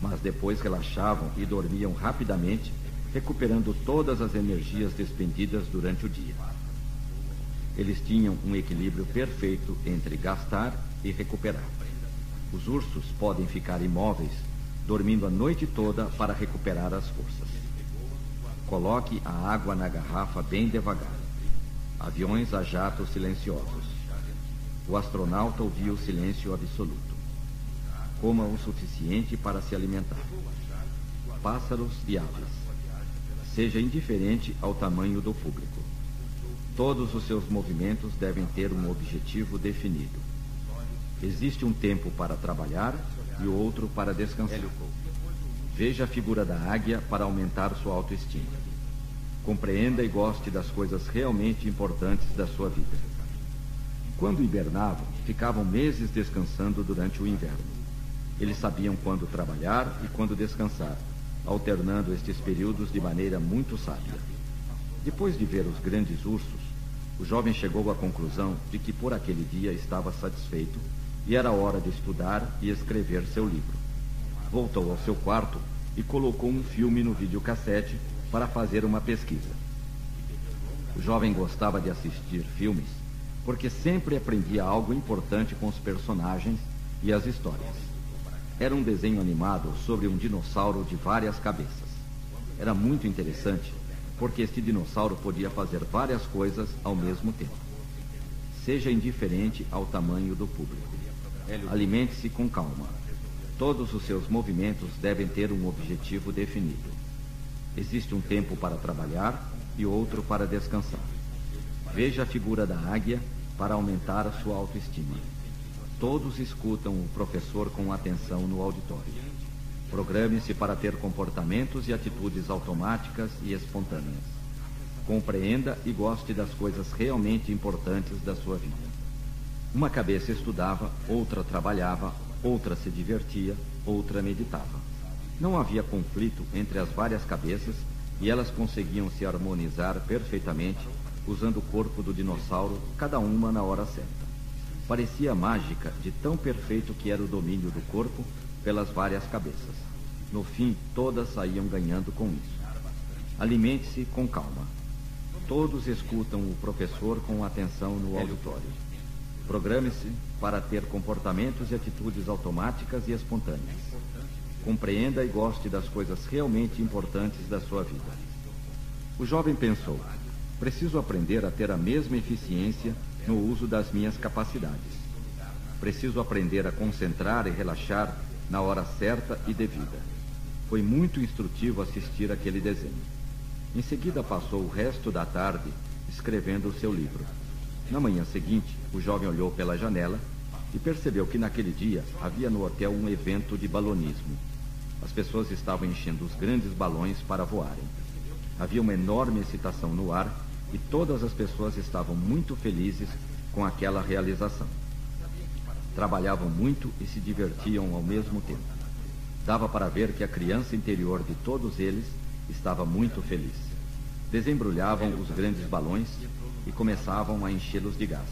mas depois relaxavam e dormiam rapidamente, recuperando todas as energias despendidas durante o dia. Eles tinham um equilíbrio perfeito entre gastar e recuperar. Os ursos podem ficar imóveis, dormindo a noite toda para recuperar as forças. Coloque a água na garrafa bem devagar. Aviões a jato silenciosos. O astronauta ouviu o silêncio absoluto. Coma o suficiente para se alimentar. Pássaros e aves. Seja indiferente ao tamanho do público. Todos os seus movimentos devem ter um objetivo definido. Existe um tempo para trabalhar e outro para descansar. Veja a figura da águia para aumentar sua autoestima. Compreenda e goste das coisas realmente importantes da sua vida. Quando hibernavam, ficavam meses descansando durante o inverno. Eles sabiam quando trabalhar e quando descansar, alternando estes períodos de maneira muito sábia. Depois de ver os grandes ursos, o jovem chegou à conclusão de que por aquele dia estava satisfeito e era hora de estudar e escrever seu livro. Voltou ao seu quarto e colocou um filme no videocassete para fazer uma pesquisa. O jovem gostava de assistir filmes porque sempre aprendia algo importante com os personagens e as histórias. Era um desenho animado sobre um dinossauro de várias cabeças. Era muito interessante, porque este dinossauro podia fazer várias coisas ao mesmo tempo. Seja indiferente ao tamanho do público. Alimente-se com calma. Todos os seus movimentos devem ter um objetivo definido. Existe um tempo para trabalhar e outro para descansar. Veja a figura da águia para aumentar a sua autoestima. Todos escutam o professor com atenção no auditório. Programe-se para ter comportamentos e atitudes automáticas e espontâneas. Compreenda e goste das coisas realmente importantes da sua vida. Uma cabeça estudava, outra trabalhava, outra se divertia, outra meditava. Não havia conflito entre as várias cabeças e elas conseguiam se harmonizar perfeitamente usando o corpo do dinossauro, cada uma na hora certa. Parecia mágica de tão perfeito que era o domínio do corpo pelas várias cabeças. No fim, todas saíam ganhando com isso. Alimente-se com calma. Todos escutam o professor com atenção no auditório. Programe-se para ter comportamentos e atitudes automáticas e espontâneas. Compreenda e goste das coisas realmente importantes da sua vida. O jovem pensou: preciso aprender a ter a mesma eficiência no uso das minhas capacidades. Preciso aprender a concentrar e relaxar na hora certa e devida. Foi muito instrutivo assistir aquele desenho. Em seguida passou o resto da tarde escrevendo o seu livro. Na manhã seguinte, o jovem olhou pela janela e percebeu que naquele dia havia no hotel um evento de balonismo. As pessoas estavam enchendo os grandes balões para voarem. Havia uma enorme excitação no ar e todas as pessoas estavam muito felizes com aquela realização. Trabalhavam muito e se divertiam ao mesmo tempo. Dava para ver que a criança interior de todos eles estava muito feliz. Desembrulhavam os grandes balões e começavam a enchê-los de gás.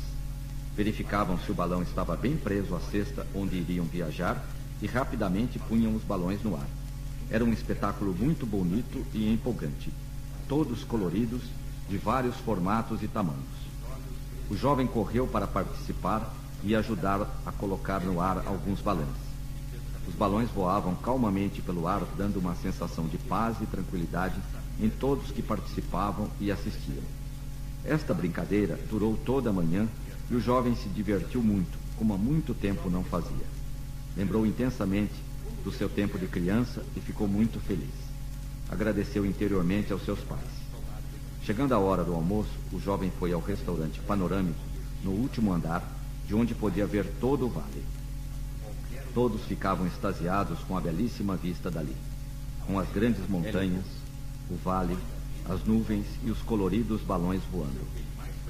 Verificavam se o balão estava bem preso à cesta onde iriam viajar e rapidamente punham os balões no ar. Era um espetáculo muito bonito e empolgante, todos coloridos de vários formatos e tamanhos. O jovem correu para participar e ajudar a colocar no ar alguns balões. Os balões voavam calmamente pelo ar, dando uma sensação de paz e tranquilidade em todos que participavam e assistiam. Esta brincadeira durou toda a manhã e o jovem se divertiu muito, como há muito tempo não fazia. Lembrou intensamente do seu tempo de criança e ficou muito feliz. Agradeceu interiormente aos seus pais. Chegando a hora do almoço, o jovem foi ao restaurante panorâmico, no último andar, de onde podia ver todo o vale. Todos ficavam extasiados com a belíssima vista dali, com as grandes montanhas, o vale, as nuvens e os coloridos balões voando.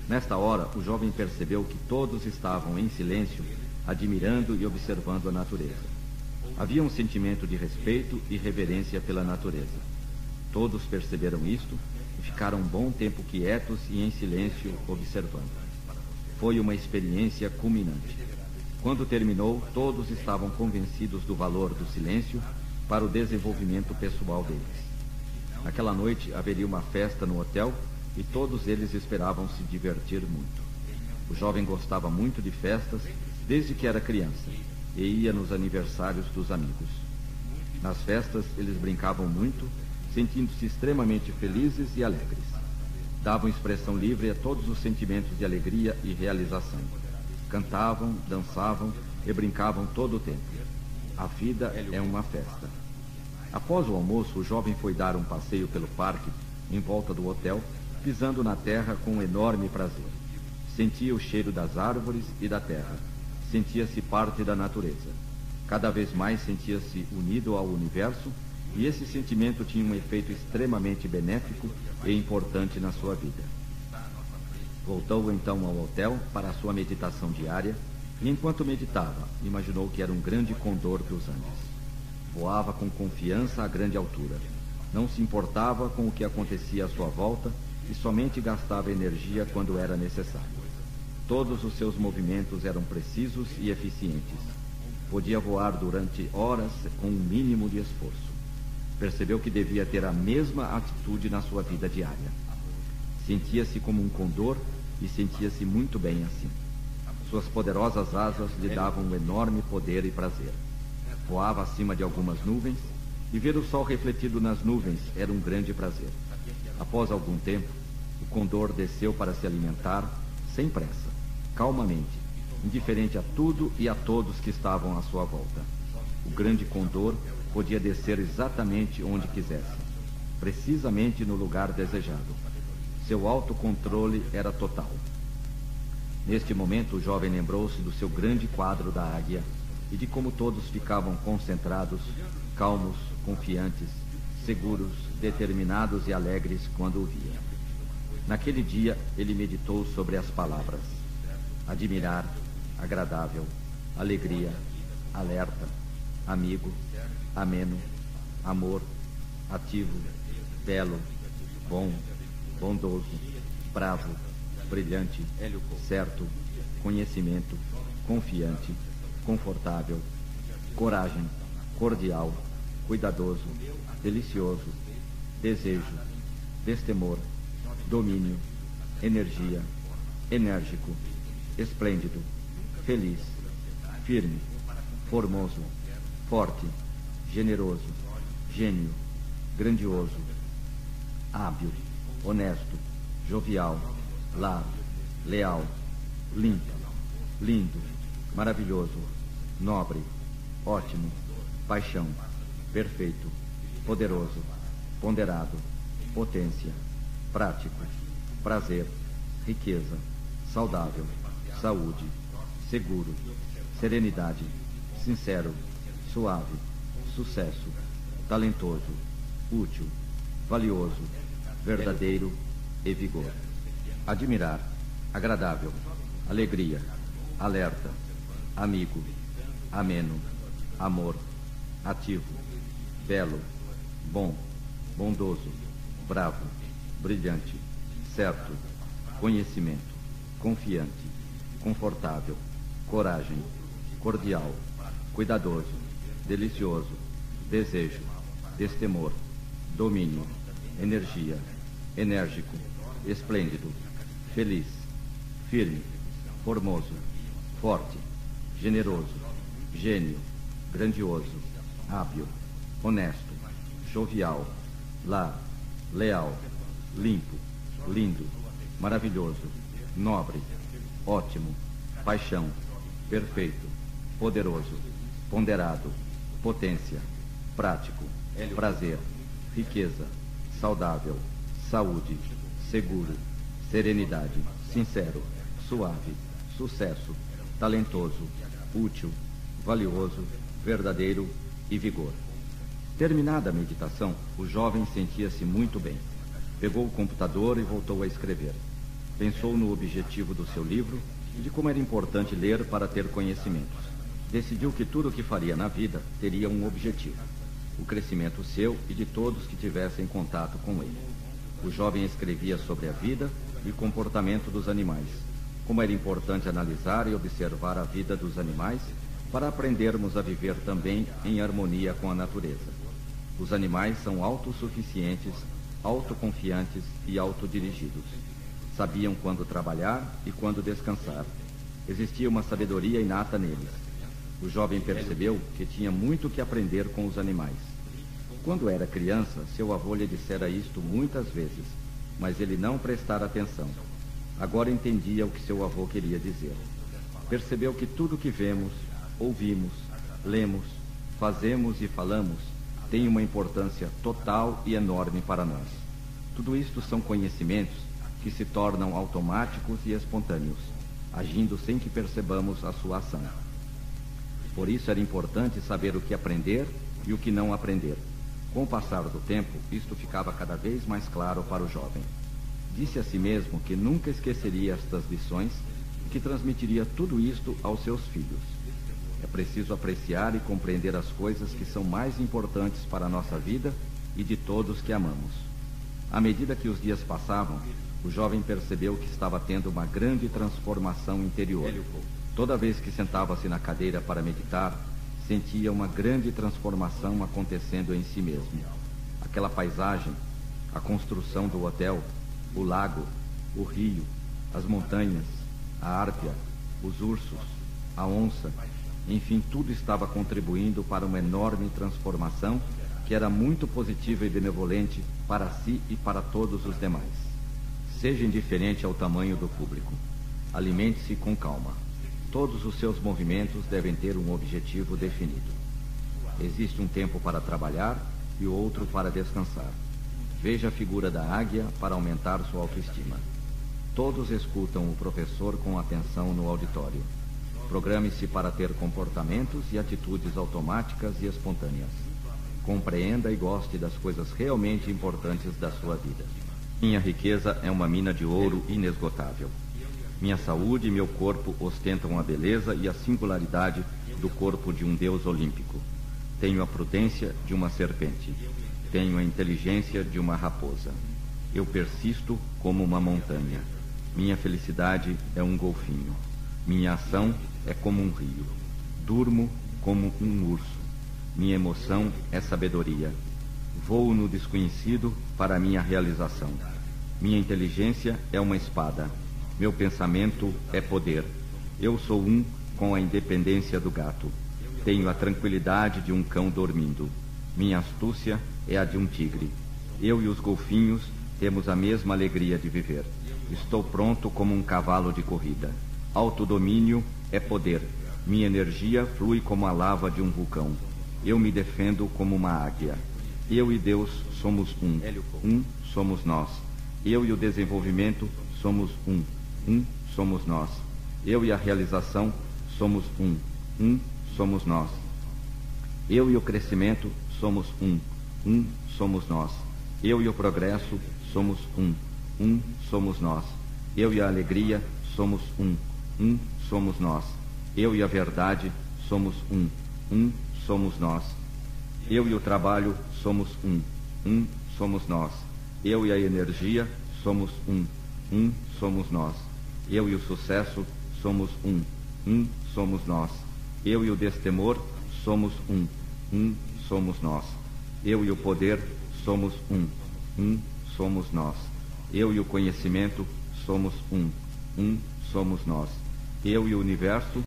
Nesta hora, o jovem percebeu que todos estavam em silêncio, admirando e observando a natureza. Havia um sentimento de respeito e reverência pela natureza. Todos perceberam isto ficaram um bom tempo quietos e em silêncio observando. Foi uma experiência culminante. Quando terminou, todos estavam convencidos do valor do silêncio para o desenvolvimento pessoal deles. Naquela noite haveria uma festa no hotel e todos eles esperavam se divertir muito. O jovem gostava muito de festas desde que era criança e ia nos aniversários dos amigos. Nas festas eles brincavam muito sentindo-se extremamente felizes e alegres. Davam expressão livre a todos os sentimentos de alegria e realização. Cantavam, dançavam e brincavam todo o tempo. A vida é uma festa. Após o almoço, o jovem foi dar um passeio pelo parque, em volta do hotel, pisando na terra com um enorme prazer. Sentia o cheiro das árvores e da terra. Sentia-se parte da natureza. Cada vez mais sentia-se unido ao universo e esse sentimento tinha um efeito extremamente benéfico e importante na sua vida. Voltou então ao hotel para a sua meditação diária e, enquanto meditava, imaginou que era um grande condor dos Andes. Voava com confiança a grande altura. Não se importava com o que acontecia à sua volta e somente gastava energia quando era necessário. Todos os seus movimentos eram precisos e eficientes. Podia voar durante horas com um mínimo de esforço percebeu que devia ter a mesma atitude na sua vida diária. Sentia-se como um condor e sentia-se muito bem assim. Suas poderosas asas lhe davam um enorme poder e prazer. Voava acima de algumas nuvens e ver o sol refletido nas nuvens era um grande prazer. Após algum tempo, o condor desceu para se alimentar, sem pressa, calmamente, indiferente a tudo e a todos que estavam à sua volta. O grande condor podia descer exatamente onde quisesse, precisamente no lugar desejado. Seu autocontrole era total. Neste momento, o jovem lembrou-se do seu grande quadro da águia e de como todos ficavam concentrados, calmos, confiantes, seguros, determinados e alegres quando o via. Naquele dia, ele meditou sobre as palavras: admirar, agradável, alegria, alerta, amigo, ameno, amor, ativo, belo, bom, bondoso, bravo, brilhante, certo, conhecimento, confiante, confortável, coragem, cordial, cuidadoso, delicioso, desejo, destemor, domínio, energia, enérgico, esplêndido, feliz, firme, formoso, forte, generoso, gênio, grandioso, hábil, honesto, jovial, lar, leal, limpo, lindo, maravilhoso, nobre, ótimo, paixão, perfeito, poderoso, ponderado, potência, prático, prazer, riqueza, saudável, saúde, seguro, serenidade, sincero, suave, sucesso, talentoso, útil, valioso, verdadeiro e vigor. Admirar, agradável, alegria, alerta, amigo, ameno, amor, ativo, belo, bom, bondoso, bravo, brilhante, certo, conhecimento, confiante, confortável, coragem, cordial, cuidadoso, delicioso, desejo, destemor, domínio, energia, enérgico, esplêndido, feliz, firme, formoso, forte, generoso, gênio, grandioso, hábil, honesto, jovial, lar, leal, limpo, lindo, maravilhoso, nobre, ótimo, paixão, perfeito, poderoso, ponderado, potência, prático, prazer, riqueza, saudável, saúde, seguro, serenidade, sincero, suave, sucesso, talentoso, útil, valioso, verdadeiro e vigor. Terminada a meditação, o jovem sentia-se muito bem. Pegou o computador e voltou a escrever. Pensou no objetivo do seu livro e de como era importante ler para ter conhecimentos. Decidiu que tudo o que faria na vida teria um objetivo: o crescimento seu e de todos que tivessem contato com ele. O jovem escrevia sobre a vida e comportamento dos animais, como era importante analisar e observar a vida dos animais para aprendermos a viver também em harmonia com a natureza. Os animais são autossuficientes, autoconfiantes e autodirigidos. Sabiam quando trabalhar e quando descansar. Existia uma sabedoria inata neles. O jovem percebeu que tinha muito que aprender com os animais. Quando era criança, seu avô lhe dissera isto muitas vezes, mas ele não prestara atenção. Agora entendia o que seu avô queria dizer. Percebeu que tudo que vemos, ouvimos, lemos, fazemos e falamos tem uma importância total e enorme para nós. Tudo isto são conhecimentos que se tornam automáticos e espontâneos, agindo sem que percebamos a sua ação. Por isso era importante saber o que aprender e o que não aprender. Com o passar do tempo, isto ficava cada vez mais claro para o jovem. Disse a si mesmo que nunca esqueceria estas lições e que transmitiria tudo isto aos seus filhos. É preciso apreciar e compreender as coisas que são mais importantes para a nossa vida e de todos que amamos. À medida que os dias passavam, o jovem percebeu que estava tendo uma grande transformação interior. Toda vez que sentava-se na cadeira para meditar, sentia uma grande transformação acontecendo em si mesmo. Aquela paisagem, a construção do hotel, o lago, o rio, as montanhas, a árpia, os ursos, a onça, enfim, tudo estava contribuindo para uma enorme transformação que era muito positiva e benevolente para si e para todos os demais. Seja indiferente ao tamanho do público. Alimente-se com calma. Todos os seus movimentos devem ter um objetivo definido. Existe um tempo para trabalhar e outro para descansar. Veja a figura da águia para aumentar sua autoestima. Todos escutam o professor com atenção no auditório. Programe-se para ter comportamentos e atitudes automáticas e espontâneas. Compreenda e goste das coisas realmente importantes da sua vida. Minha riqueza é uma mina de ouro inesgotável. Minha saúde e meu corpo ostentam a beleza e a singularidade do corpo de um deus olímpico. Tenho a prudência de uma serpente. Tenho a inteligência de uma raposa. Eu persisto como uma montanha. Minha felicidade é um golfinho. Minha ação é como um rio. Durmo como um urso. Minha emoção é sabedoria. Vou no desconhecido para minha realização. Minha inteligência é uma espada. Meu pensamento é poder. Eu sou um com a independência do gato. Tenho a tranquilidade de um cão dormindo. Minha astúcia é a de um tigre. Eu e os golfinhos temos a mesma alegria de viver. Estou pronto como um cavalo de corrida. Autodomínio é poder. Minha energia flui como a lava de um vulcão. Eu me defendo como uma águia. Eu e Deus somos um. Um somos nós. Eu e o desenvolvimento somos um. Um somos nós. Eu e a realização somos um. Um somos nós. Eu e o crescimento somos um. Um somos nós. Eu e o progresso somos um. Um somos nós. Eu e a alegria somos um. Um somos nós. Eu e a verdade somos um. Um somos nós. Eu e o trabalho somos um. Um somos nós. Eu e a energia somos um. Um somos nós. Eu e o sucesso somos um. Um somos nós. Eu e o destemor somos um. Um somos nós. Eu e o poder somos um. Um somos nós. Eu e o conhecimento somos um. Um somos nós. Eu e o universo